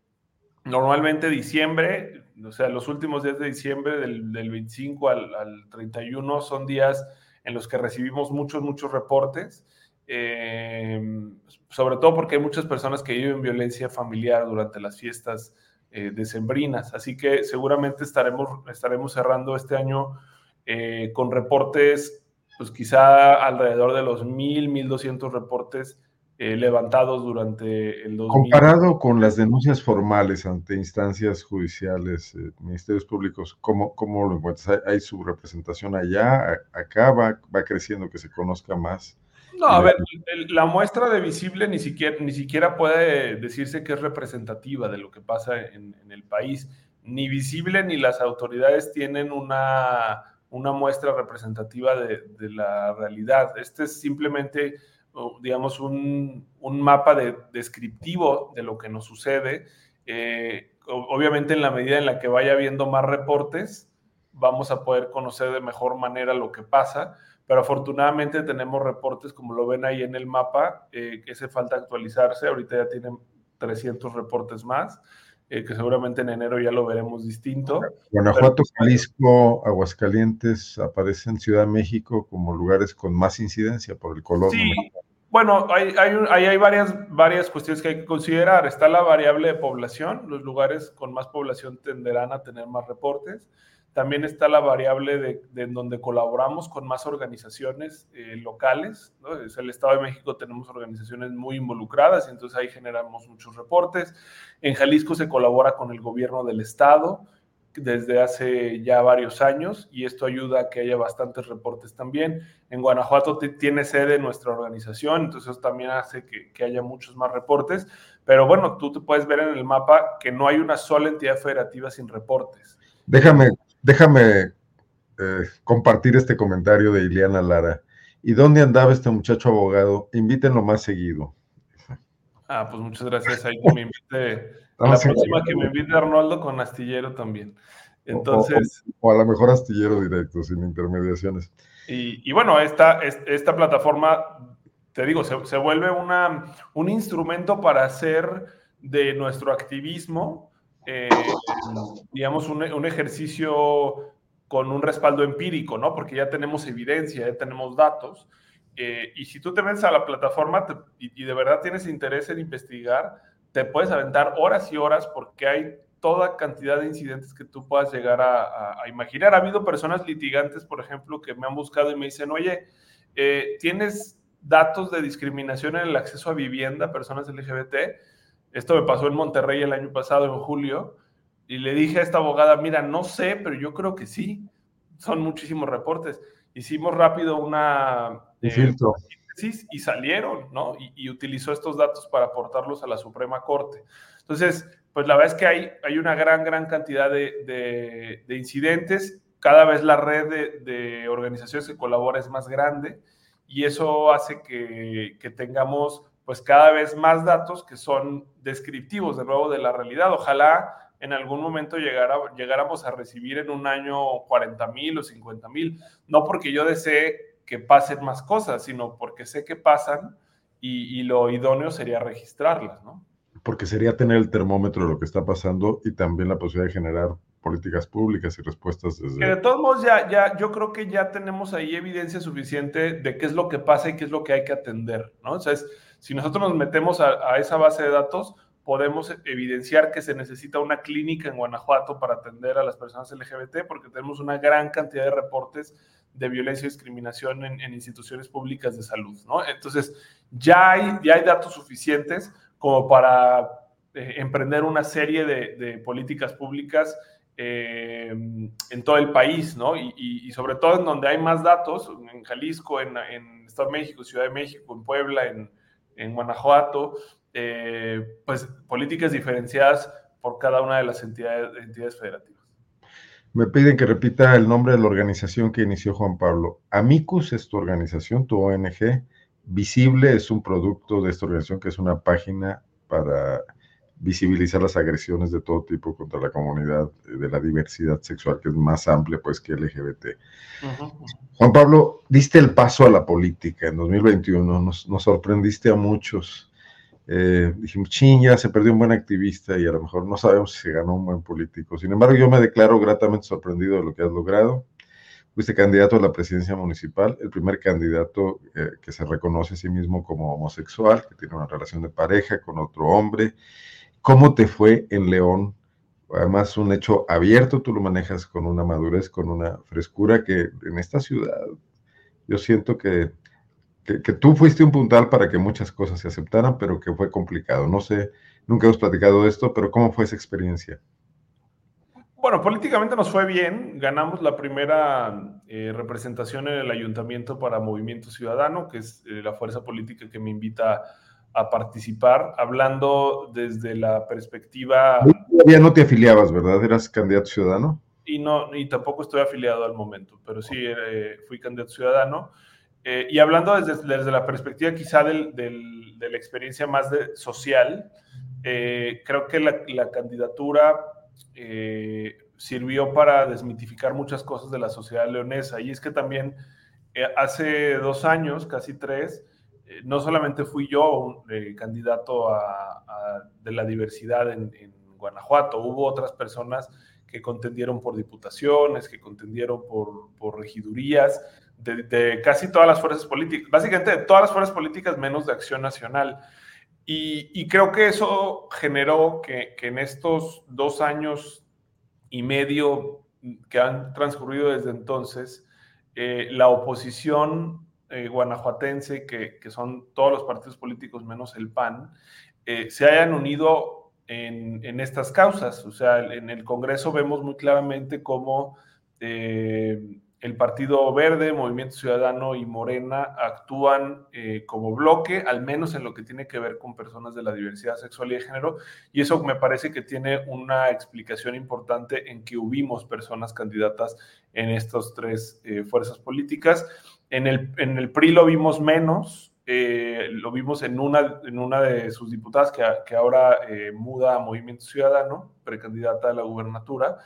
normalmente diciembre o sea, los últimos días de diciembre, del, 25 al, 31, son días en los que recibimos muchos, muchos reportes, eh, sobre todo porque hay muchas personas que viven violencia familiar durante las fiestas eh, decembrinas. Así que seguramente estaremos, estaremos cerrando este año eh, con reportes, pues quizá alrededor de los 1.000, 1.200 reportes eh, levantados durante el 2000. Comparado con las denuncias formales ante instancias judiciales, eh, ministerios públicos, ¿cómo, ¿cómo, lo encuentras? ¿Hay, su representación allá? ¿Acá va, va, creciendo que se conozca más? No, a ver, la muestra de visible ni siquiera, ni siquiera puede decirse que es representativa de lo que pasa en, el país. Ni visible ni las autoridades tienen una, una muestra representativa de, de la realidad. Este es simplemente digamos, un, mapa de, descriptivo de lo que nos sucede. Eh, obviamente en la medida en la que vaya habiendo más reportes, vamos a poder conocer de mejor manera lo que pasa, pero afortunadamente tenemos reportes, como lo ven ahí en el mapa, eh, que hace falta actualizarse, ahorita ya tienen 300 reportes más, eh, que seguramente en enero ya lo veremos distinto. Guanajuato, Jalisco, Aguascalientes aparecen Ciudad de México como lugares con más incidencia por el color. Sí, bueno, hay, hay, hay, varias, varias cuestiones que hay que considerar. Está la variable de población, los lugares con más población tenderán a tener más reportes. También está la variable de, en donde colaboramos con más organizaciones eh, locales. ¿no? Es el Estado de México tenemos organizaciones muy involucradas y entonces ahí generamos muchos reportes. En Jalisco se colabora con el gobierno del Estado desde hace ya varios años y esto ayuda a que haya bastantes reportes también. En Guanajuato tiene sede nuestra organización, entonces eso también hace que, que, haya muchos más reportes. Pero bueno, tú te puedes ver en el mapa que no hay una sola entidad federativa sin reportes. Déjame, déjame eh, compartir este comentario de Ileana Lara. ¿Y dónde andaba este muchacho abogado? Invítenlo más seguido. Ah, pues muchas gracias. Ahí que me invite la próxima que me invite Arnoldo con astillero también. Entonces. O, a lo mejor astillero directo, sin intermediaciones. Y, bueno, esta, esta plataforma, te digo, se, vuelve una, un instrumento para hacer de nuestro activismo, eh, digamos, un, un, ejercicio con un respaldo empírico, ¿no? Porque ya tenemos evidencia, ya tenemos datos. Eh, y si tú te metes a la plataforma y, y de verdad tienes interés en investigar, te puedes aventar horas y horas porque hay toda cantidad de incidentes que tú puedas llegar a, imaginar. Ha habido personas litigantes, por ejemplo, que me han buscado y me dicen, oye, eh, ¿tienes datos de discriminación en el acceso a vivienda, personas LGBT? Esto me pasó en Monterrey el año pasado, en julio, y le dije a esta abogada, mira, no sé, pero yo creo que sí. Son muchísimos reportes. Hicimos rápido una... Eh, y salieron, ¿no? Y, utilizó estos datos para aportarlos a la Suprema Corte. Entonces, pues la verdad es que hay, hay una gran, gran cantidad de, incidentes. Cada vez la red de, organizaciones que colabora es más grande y eso hace que, tengamos pues cada vez más datos que son descriptivos de nuevo de la realidad. Ojalá en algún momento llegara, llegáramos a recibir en un año 40 mil o 50 mil, no porque yo desee que pasen más cosas, sino porque sé que pasan y, lo idóneo sería registrarlas, ¿no? Porque sería tener el termómetro de lo que está pasando y también la posibilidad de generar políticas públicas y respuestas desde... Que de todos modos, ya, ya, yo creo que ya tenemos ahí evidencia suficiente de qué es lo que pasa y qué es lo que hay que atender, ¿no? O sea, si nosotros nos metemos a, a esa base de datos, podemos evidenciar que se necesita una clínica en Guanajuato para atender a las personas LGBT, porque tenemos una gran cantidad de reportes de violencia y discriminación en, instituciones públicas de salud. Entonces, ya hay, ya hay datos suficientes como para eh, emprender una serie de, políticas públicas eh, en todo el país, ¿no? Y, sobre todo en donde hay más datos, en Jalisco, en, Estado de México, Ciudad de México, en Puebla, en, en Guanajuato, eh, pues políticas diferenciadas por cada una de las entidades, entidades federativas. Me piden que repita el nombre de la organización que inició Juan Pablo. Amicus es tu organización, tu ONG. Visible es un producto de esta organización que es una página para visibilizar las agresiones de todo tipo contra la comunidad de la diversidad sexual, que es más amplia pues que LGBT. Juan Pablo, diste el paso a la política en 2021, nos, nos sorprendiste a muchos eh, dijimos, ching, ya se perdió un buen activista y a lo mejor no sabemos si se ganó un buen político. Sin embargo, yo me declaro gratamente sorprendido de lo que has logrado. Fuiste candidato a la presidencia municipal, el primer candidato eh, que se reconoce a sí mismo como homosexual, que tiene una relación de pareja con otro hombre. ¿Cómo te fue en León? Además, un hecho abierto, tú lo manejas con una madurez, con una frescura que en esta ciudad yo siento que que, tú fuiste un puntal para que muchas cosas se aceptaran, pero que fue complicado. No sé, nunca hemos platicado de esto, pero ¿cómo fue esa experiencia? Bueno, políticamente nos fue bien. Ganamos la primera eh, representación en el ayuntamiento para Movimiento Ciudadano, que es eh, la fuerza política que me invita a participar, hablando desde la perspectiva... Todavía no te afiliabas, ¿verdad? ¿Eras candidato ciudadano? Y, no, y tampoco estoy afiliado al momento, pero sí eh, fui candidato ciudadano. Eh, y hablando desde, desde, la perspectiva quizá del, del, de la experiencia más de, social, eh, creo que la, la candidatura eh, sirvió para desmitificar muchas cosas de la sociedad leonesa. Y es que también eh, hace dos años, casi tres, eh, no solamente fui yo un, eh, candidato a, a, de la diversidad en, en, Guanajuato, hubo otras personas que contendieron por diputaciones, que contendieron por, por regidurías, de, casi todas las fuerzas políticas, básicamente de todas las fuerzas políticas menos de Acción Nacional. Y, creo que eso generó que, en estos dos años y medio que han transcurrido desde entonces, eh, la oposición eh, guanajuatense, que, que, son todos los partidos políticos menos el PAN, eh, se hayan unido en, en, estas causas. O sea, en el Congreso vemos muy claramente cómo el Partido Verde, Movimiento Ciudadano y Morena actúan eh, como bloque, al menos en lo que tiene que ver con personas de la diversidad sexual y de género, y eso me parece que tiene una explicación importante en que hubimos personas candidatas en estas tres eh, fuerzas políticas. En el, en el, PRI lo vimos menos, eh, lo vimos en una, en una de sus diputadas que, que ahora muda a Movimiento Ciudadano, precandidata a la gubernatura,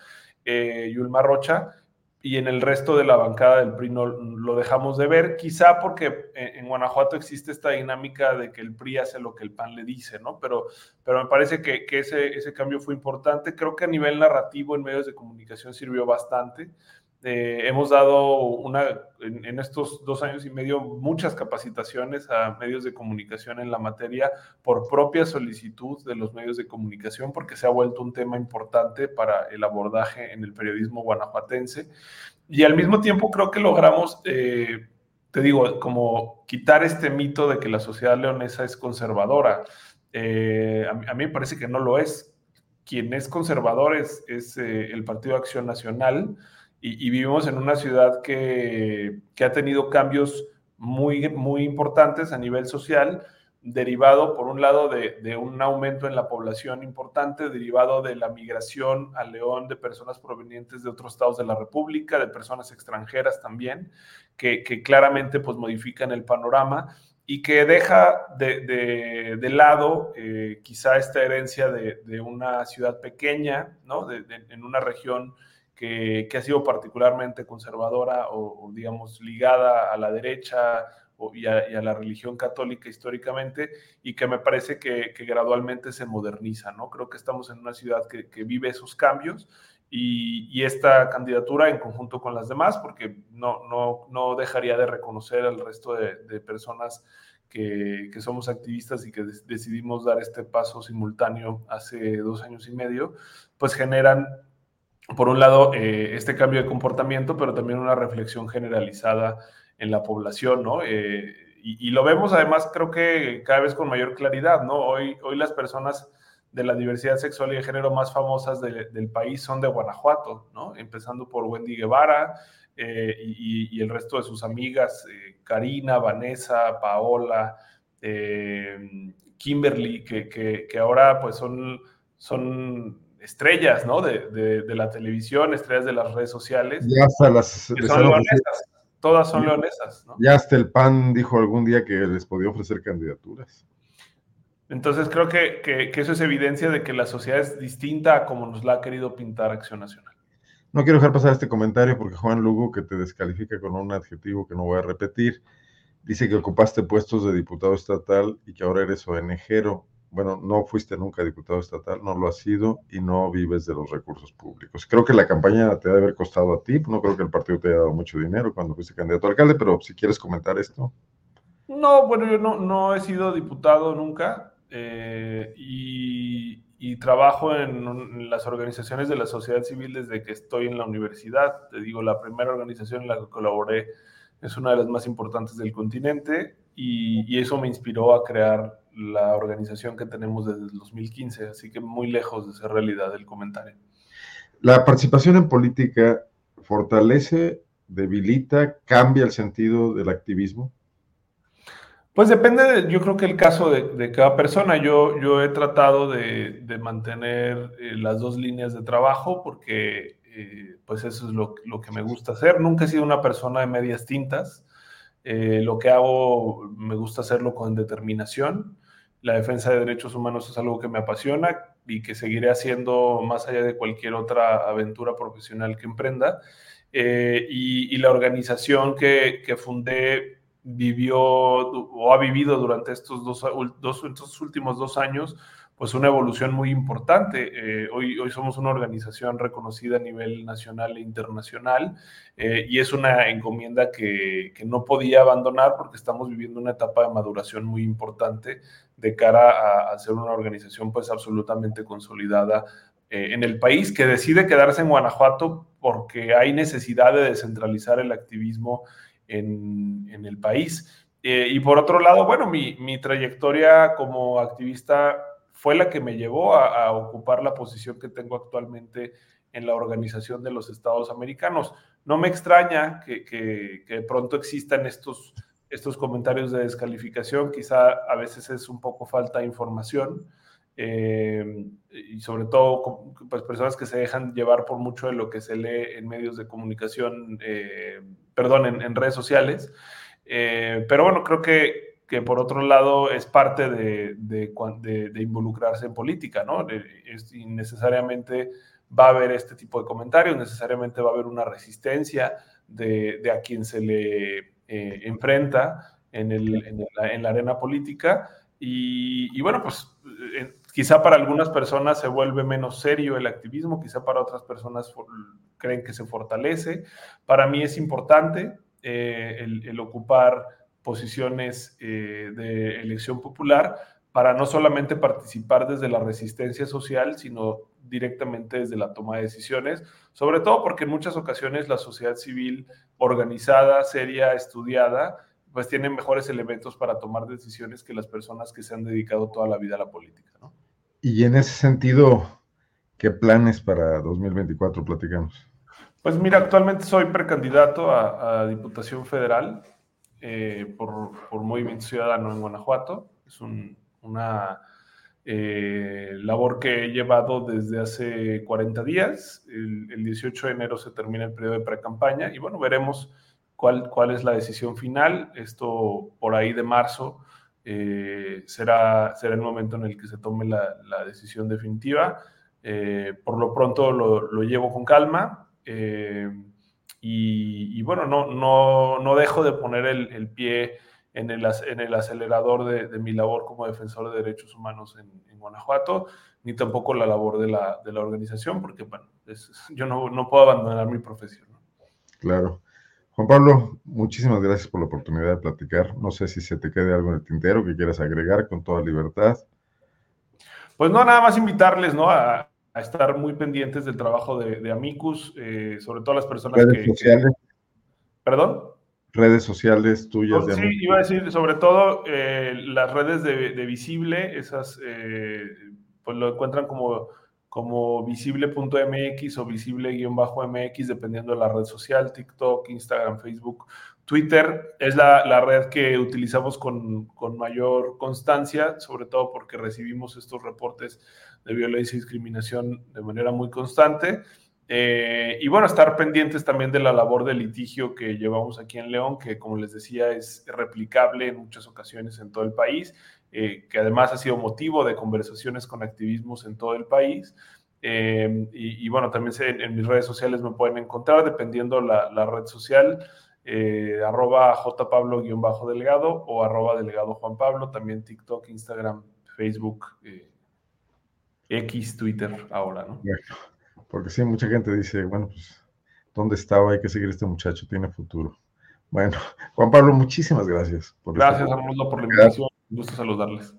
Yulma Rocha, y en el resto de la bancada del PRI no lo dejamos de ver, quizá porque en Guanajuato existe esta dinámica de que el PRI hace lo que el PAN le dice, ¿no? Pero, pero me parece que, que ese, ese cambio fue importante. Creo que a nivel narrativo en medios de comunicación sirvió bastante. Eh, hemos dado una, en, en, estos dos años y medio muchas capacitaciones a medios de comunicación en la materia por propia solicitud de los medios de comunicación, porque se ha vuelto un tema importante para el abordaje en el periodismo guanajuatense. Y al mismo tiempo creo que logramos, eh, te digo, como quitar este mito de que la sociedad leonesa es conservadora. Eh, a, a, mí me parece que no lo es. Quien es conservador es, es eh, el Partido Acción Nacional y, vivimos en una ciudad que, que, ha tenido cambios muy, muy importantes a nivel social, derivado, por un lado, de, de, un aumento en la población importante, derivado de la migración a León de personas provenientes de otros estados de la República, de personas extranjeras también, que, que claramente pues, modifican el panorama y que deja de, de, de lado eh, quizá esta herencia de, una ciudad pequeña, ¿no? en una región que, que, ha sido particularmente conservadora o, o, digamos, ligada a la derecha o, y, a, y, a, la religión católica históricamente y que me parece que, que, gradualmente se moderniza, ¿no? Creo que estamos en una ciudad que, que vive esos cambios y, y, esta candidatura en conjunto con las demás, porque no, no, no dejaría de reconocer al resto de, de personas que, que, somos activistas y que decidimos dar este paso simultáneo hace dos años y medio, pues generan por un lado, eh, este cambio de comportamiento, pero también una reflexión generalizada en la población, ¿no? Eh, y, lo vemos además, creo que cada vez con mayor claridad, ¿no? Hoy, hoy las personas de la diversidad sexual y de género más famosas de, del país son de Guanajuato, ¿no? Empezando por Wendy Guevara eh, y, el resto de sus amigas, Karina, Vanessa, Paola, Kimberly, que, que, que ahora pues son, son estrellas, ¿no? De, de, de, la televisión, estrellas de las redes sociales. Ya hasta las... Que son leonesas, todas son leonesas, ¿no? Ya hasta el PAN dijo algún día que les podía ofrecer candidaturas. Entonces creo que, que, que, eso es evidencia de que la sociedad es distinta a como nos la ha querido pintar Acción Nacional. No quiero dejar pasar este comentario porque Juan Lugo, que te descalifica con un adjetivo que no voy a repetir, dice que ocupaste puestos de diputado estatal y que ahora eres ONGero bueno, no fuiste nunca diputado estatal, no lo has sido y no vives de los recursos públicos. Creo que la campaña te debe haber costado a ti, no creo que el partido te haya dado mucho dinero cuando fuiste candidato a alcalde, pero si quieres comentar esto. No, bueno, yo no, no he sido diputado nunca eh, y, y, trabajo en, en, las organizaciones de la sociedad civil desde que estoy en la universidad. Te digo, la primera organización en la que colaboré es una de las más importantes del continente y, y eso me inspiró a crear la organización que tenemos desde el 2015, así que muy lejos de ser realidad el comentario. La participación en política fortalece, debilita, cambia el sentido del activismo. Pues depende, de, yo creo que el caso de, de cada persona. Yo, yo he tratado de, de mantener eh, las dos líneas de trabajo porque eh, pues eso es lo, lo, que me gusta hacer. Nunca he sido una persona de medias tintas. Eh, lo que hago me gusta hacerlo con determinación la defensa de derechos humanos es algo que me apasiona. y que seguiré haciendo más allá de cualquier otra aventura profesional que emprenda. Eh, y, la organización que, fundé vivió o ha vivido durante estos dos, dos, estos últimos dos años pues una evolución muy importante. Eh, hoy, hoy somos una organización reconocida a nivel nacional e internacional eh, y es una encomienda que, que, no podía abandonar porque estamos viviendo una etapa de maduración muy importante de cara a, ser una organización pues absolutamente consolidada eh, en el país que decide quedarse en Guanajuato porque hay necesidad de descentralizar el activismo en, el país. y por otro lado, bueno, mi, trayectoria como activista fue la que me llevó a, ocupar la posición que tengo actualmente en la Organización de los Estados Americanos. No me extraña que, que, pronto existan estos, estos comentarios de descalificación, quizá a veces es un poco falta de información. Eh, y sobre todo pues, personas que se dejan llevar por mucho de lo que se lee en medios de comunicación, eh, perdón, en, redes sociales. Eh, pero bueno, creo que que por otro lado es parte de, de, involucrarse en política, ¿no? Es, necesariamente va a haber este tipo de comentarios, necesariamente va a haber una resistencia de, a quien se le eh, enfrenta en, el, en, la, arena política. Y, bueno, pues eh, quizá para algunas personas se vuelve menos serio el activismo, quizá para otras personas creen que se fortalece. Para mí es importante eh, el, el ocupar posiciones eh, de elección popular para no solamente participar desde la resistencia social, sino directamente desde la toma de decisiones, sobre todo porque en muchas ocasiones la sociedad civil organizada, seria, estudiada, pues tiene mejores elementos para tomar decisiones que las personas que se han dedicado toda la vida a la política. Y en ese sentido, ¿qué planes para 2024 platicamos? Pues mira, actualmente soy precandidato a, a Diputación Federal eh, por, por, Movimiento Ciudadano en Guanajuato. Es una eh, labor que he llevado desde hace 40 días. El, 18 de enero se termina el periodo de pre-campaña y bueno, veremos cuál, cuál es la decisión final. Esto por ahí de marzo eh, será, será el momento en el que se tome la, decisión definitiva. por lo pronto lo, lo, llevo con calma. Y, bueno, no, no, no, dejo de poner el, pie en el, en el acelerador de, mi labor como defensor de derechos humanos en, Guanajuato, ni tampoco la labor de la, de la organización, porque bueno, *laughs* yo no, no, puedo abandonar mi profesión. Claro. Juan Pablo, muchísimas gracias por la oportunidad de platicar. No sé si se te quede algo en el tintero que quieras agregar con toda libertad. Pues no, nada más invitarles, ¿no? A, a estar muy pendientes del trabajo de, Amicus, eh, sobre todo las personas redes Sociales. ¿Perdón? Redes sociales tuyas. de sí, iba a decir, sobre todo eh, las redes de, Visible, esas eh, pues lo encuentran como, como visible.mx o visible-mx, dependiendo de la red social, TikTok, Instagram, Facebook. Twitter es la, la red que utilizamos con, con, mayor constancia, sobre todo porque recibimos estos reportes de violencia y discriminación de manera muy constante. Eh, y bueno, estar pendientes también de la labor de litigio que llevamos aquí en León, que como les decía es replicable en muchas ocasiones en todo el país, eh, que además ha sido motivo de conversaciones con activismos en todo el país. Eh, y, bueno, también en, mis redes sociales me pueden encontrar, dependiendo la, la red social, arroba jpablo-delgado o arroba delegado Juan Pablo, también TikTok, Instagram, Facebook. X Twitter ahora, ¿no? Porque sí, mucha gente dice, bueno, pues, ¿dónde estaba? Hay que seguir este muchacho, tiene futuro. Bueno, *laughs* Juan Pablo, muchísimas gracias. Por gracias, Arnoldo, por la invitación. Un gusto saludarles.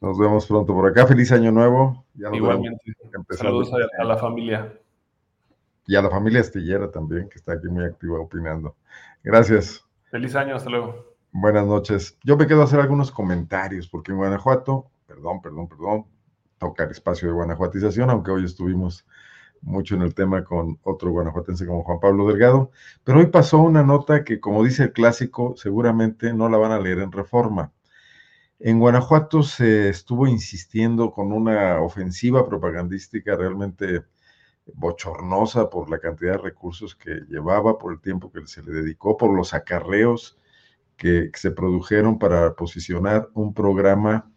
Nos vemos pronto por acá. Feliz año nuevo. Igualmente. Saludos a, la familia. Y a la familia Estillera también, que está aquí muy activa opinando. Gracias. Feliz año, hasta luego. Buenas noches. Yo me quedo a hacer algunos comentarios, porque en Guanajuato, perdón, perdón, perdón, tocar espacio de guanajuatización, aunque hoy estuvimos mucho en el tema con otro guanajuatense como Juan Pablo Delgado, pero hoy pasó una nota que, como dice el clásico, seguramente no la van a leer en reforma. En Guanajuato se estuvo insistiendo con una ofensiva propagandística realmente bochornosa por la cantidad de recursos que llevaba, por el tiempo que se le dedicó, por los acarreos que, que se produjeron para posicionar un programa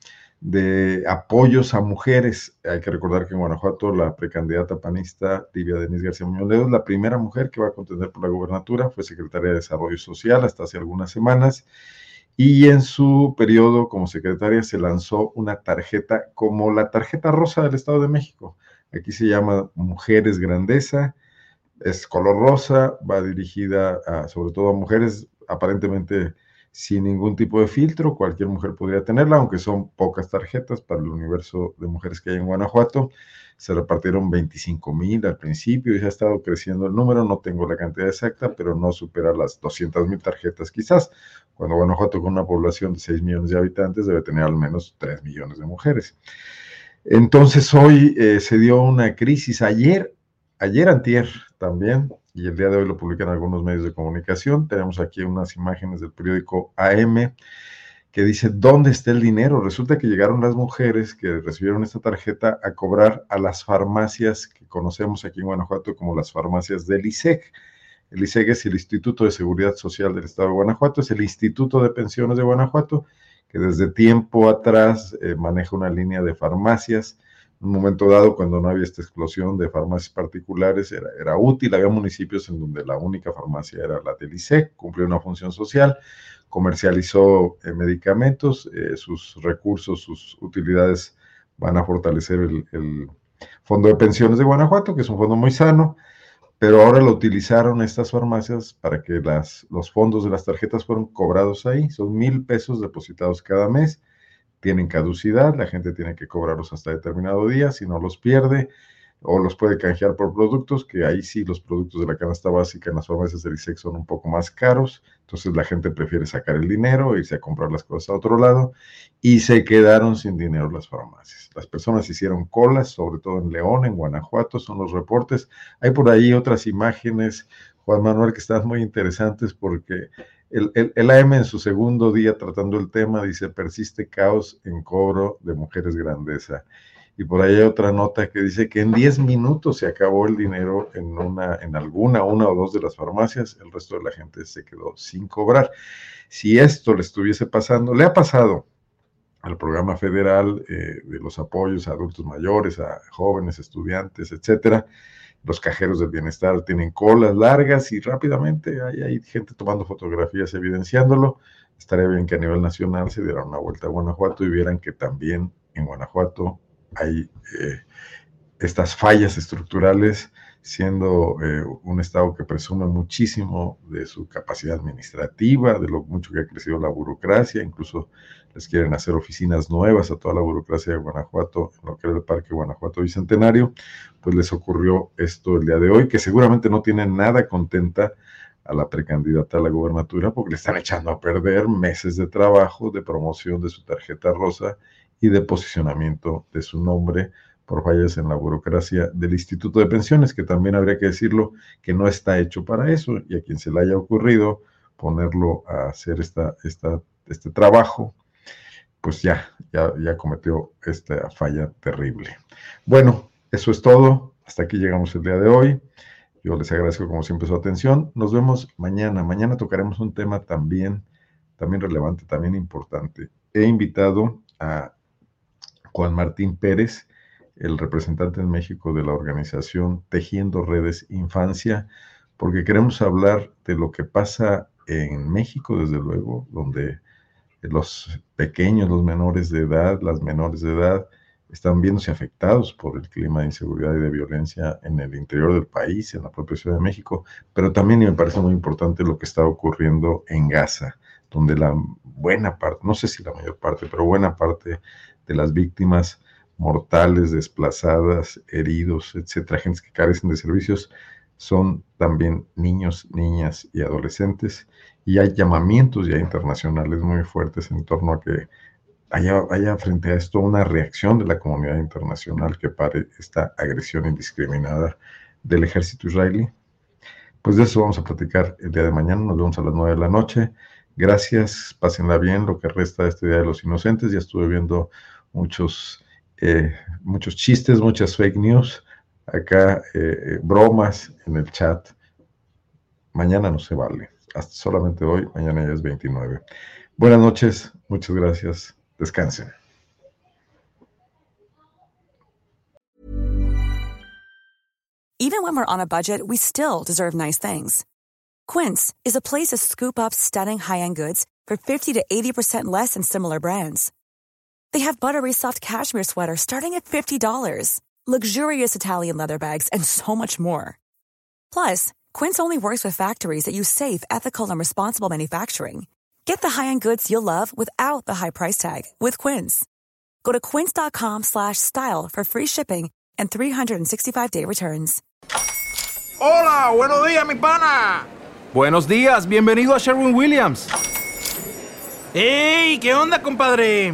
de apoyos a mujeres. Hay que recordar que en Guanajuato la precandidata panista Livia Denise García Muñoz es la primera mujer que va a contender por la gubernatura, fue secretaria de Desarrollo Social hasta hace algunas semanas y en su periodo como secretaria se lanzó una tarjeta como la tarjeta rosa del Estado de México. Aquí se llama Mujeres Grandeza, es color rosa, va dirigida sobre todo a mujeres aparentemente sin ningún tipo de filtro, cualquier mujer podría tenerla, aunque son pocas tarjetas para el universo de mujeres que hay en Guanajuato. Se repartieron 25 mil al principio y se ha estado creciendo el número, no tengo la cantidad exacta, pero no supera las 200 mil tarjetas quizás, cuando Guanajuato con una población de 6 millones de habitantes debe tener al menos 3 millones de mujeres. Entonces hoy eh, se dio una crisis, ayer, ayer antier también, y el día de hoy lo publican algunos medios de comunicación. Tenemos aquí unas imágenes del periódico AM que dice, ¿dónde está el dinero? Resulta que llegaron las mujeres que recibieron esta tarjeta a cobrar a las farmacias que conocemos aquí en Guanajuato como las farmacias del ISEC. El ISEC es el Instituto de Seguridad Social del Estado de Guanajuato, es el Instituto de Pensiones de Guanajuato, que desde tiempo atrás eh, maneja una línea de farmacias un momento dado, cuando no había esta explosión de farmacias particulares, era, útil. Había municipios en donde la única farmacia era la del ICE, cumplió una función social, comercializó eh, medicamentos, eh, sus recursos, sus utilidades van a fortalecer el, el, Fondo de Pensiones de Guanajuato, que es un fondo muy sano, pero ahora lo utilizaron estas farmacias para que las, los fondos de las tarjetas fueron cobrados ahí. Son mil pesos depositados cada mes tienen caducidad, la gente tiene que cobrarlos hasta determinado día, si no los pierde o los puede canjear por productos, que ahí sí los productos de la canasta básica en las farmacias del ISEX son un poco más caros, entonces la gente prefiere sacar el dinero, irse a comprar las cosas a otro lado, y se quedaron sin dinero las farmacias. Las personas hicieron colas, sobre todo en León, en Guanajuato, son los reportes. Hay por ahí otras imágenes, Juan Manuel, que están muy interesantes porque el, AM en su segundo día tratando el tema dice, persiste caos en cobro de mujeres grandeza. Y por ahí hay otra nota que dice que en 10 minutos se acabó el dinero en, una, en alguna, una o dos de las farmacias, el resto de la gente se quedó sin cobrar. Si esto le estuviese pasando, le ha pasado al programa federal eh, de los apoyos a adultos mayores, a jóvenes, estudiantes, etcétera, los cajeros del bienestar tienen colas largas y rápidamente hay, gente tomando fotografías evidenciándolo. Estaría bien que a nivel nacional se diera una vuelta a Guanajuato y vieran que también en Guanajuato hay eh, estas fallas estructurales, siendo eh, un estado que presume muchísimo de su capacidad administrativa, de lo mucho que ha crecido la burocracia, incluso les quieren hacer oficinas nuevas a toda la burocracia de Guanajuato, en lo que era el Parque Guanajuato Bicentenario, pues les ocurrió esto el día de hoy, que seguramente no tiene nada contenta a la precandidata a la gobernatura porque le están echando a perder meses de trabajo, de promoción de su tarjeta rosa y de posicionamiento de su nombre por fallas en la burocracia del Instituto de Pensiones, que también habría que decirlo que no está hecho para eso y a quien se le haya ocurrido ponerlo a hacer esta, esta, este trabajo, pues ya, ya, ya cometió esta falla terrible. Bueno, eso es todo. Hasta aquí llegamos el día de hoy. Yo les agradezco como siempre su atención. Nos vemos mañana. Mañana tocaremos un tema también, también relevante, también importante. He invitado a Juan Martín Pérez, el representante en México de la organización Tejiendo Redes Infancia, porque queremos hablar de lo que pasa en México, desde luego, donde los pequeños, los menores de edad, las menores de edad, están viéndose afectados por el clima de inseguridad y de violencia en el interior del país, en la propia Ciudad de México, pero también me parece muy importante lo que está ocurriendo en Gaza, donde la buena parte, no sé si la mayor parte, pero buena parte de las víctimas mortales, desplazadas, heridos, etcétera, gente que carecen de servicios, son también niños, niñas y adolescentes y hay llamamientos ya internacionales muy fuertes en torno a que haya, frente a esto una reacción de la comunidad internacional que pare esta agresión indiscriminada del ejército israelí. Pues de eso vamos a platicar el día de mañana, nos vemos a las nueve de la noche. Gracias, pásenla bien, lo que resta de este Día de los Inocentes. Ya estuve viendo muchos, eh, muchos chistes, muchas fake news, acá eh, eh, bromas en el chat. Mañana no se vale. Solamente hoy, mañana ya es 29. Buenas noches, muchas gracias. Descansen. Even when we're on a budget, we still deserve nice things. Quince is a place to scoop up stunning high-end goods for 50 to 80% less than similar brands. They have buttery soft cashmere sweaters starting at $50 luxurious Italian leather bags, and so much more. Plus, Quince only works with factories that use safe, ethical, and responsible manufacturing. Get the high-end goods you'll love without the high price tag with Quince. Go to quince.com/style for free shipping and 365-day returns. Hola, buenos días, mi pana. Buenos días, bienvenido a Sherwin Williams. ¡Ey! ¿Qué onda, compadre?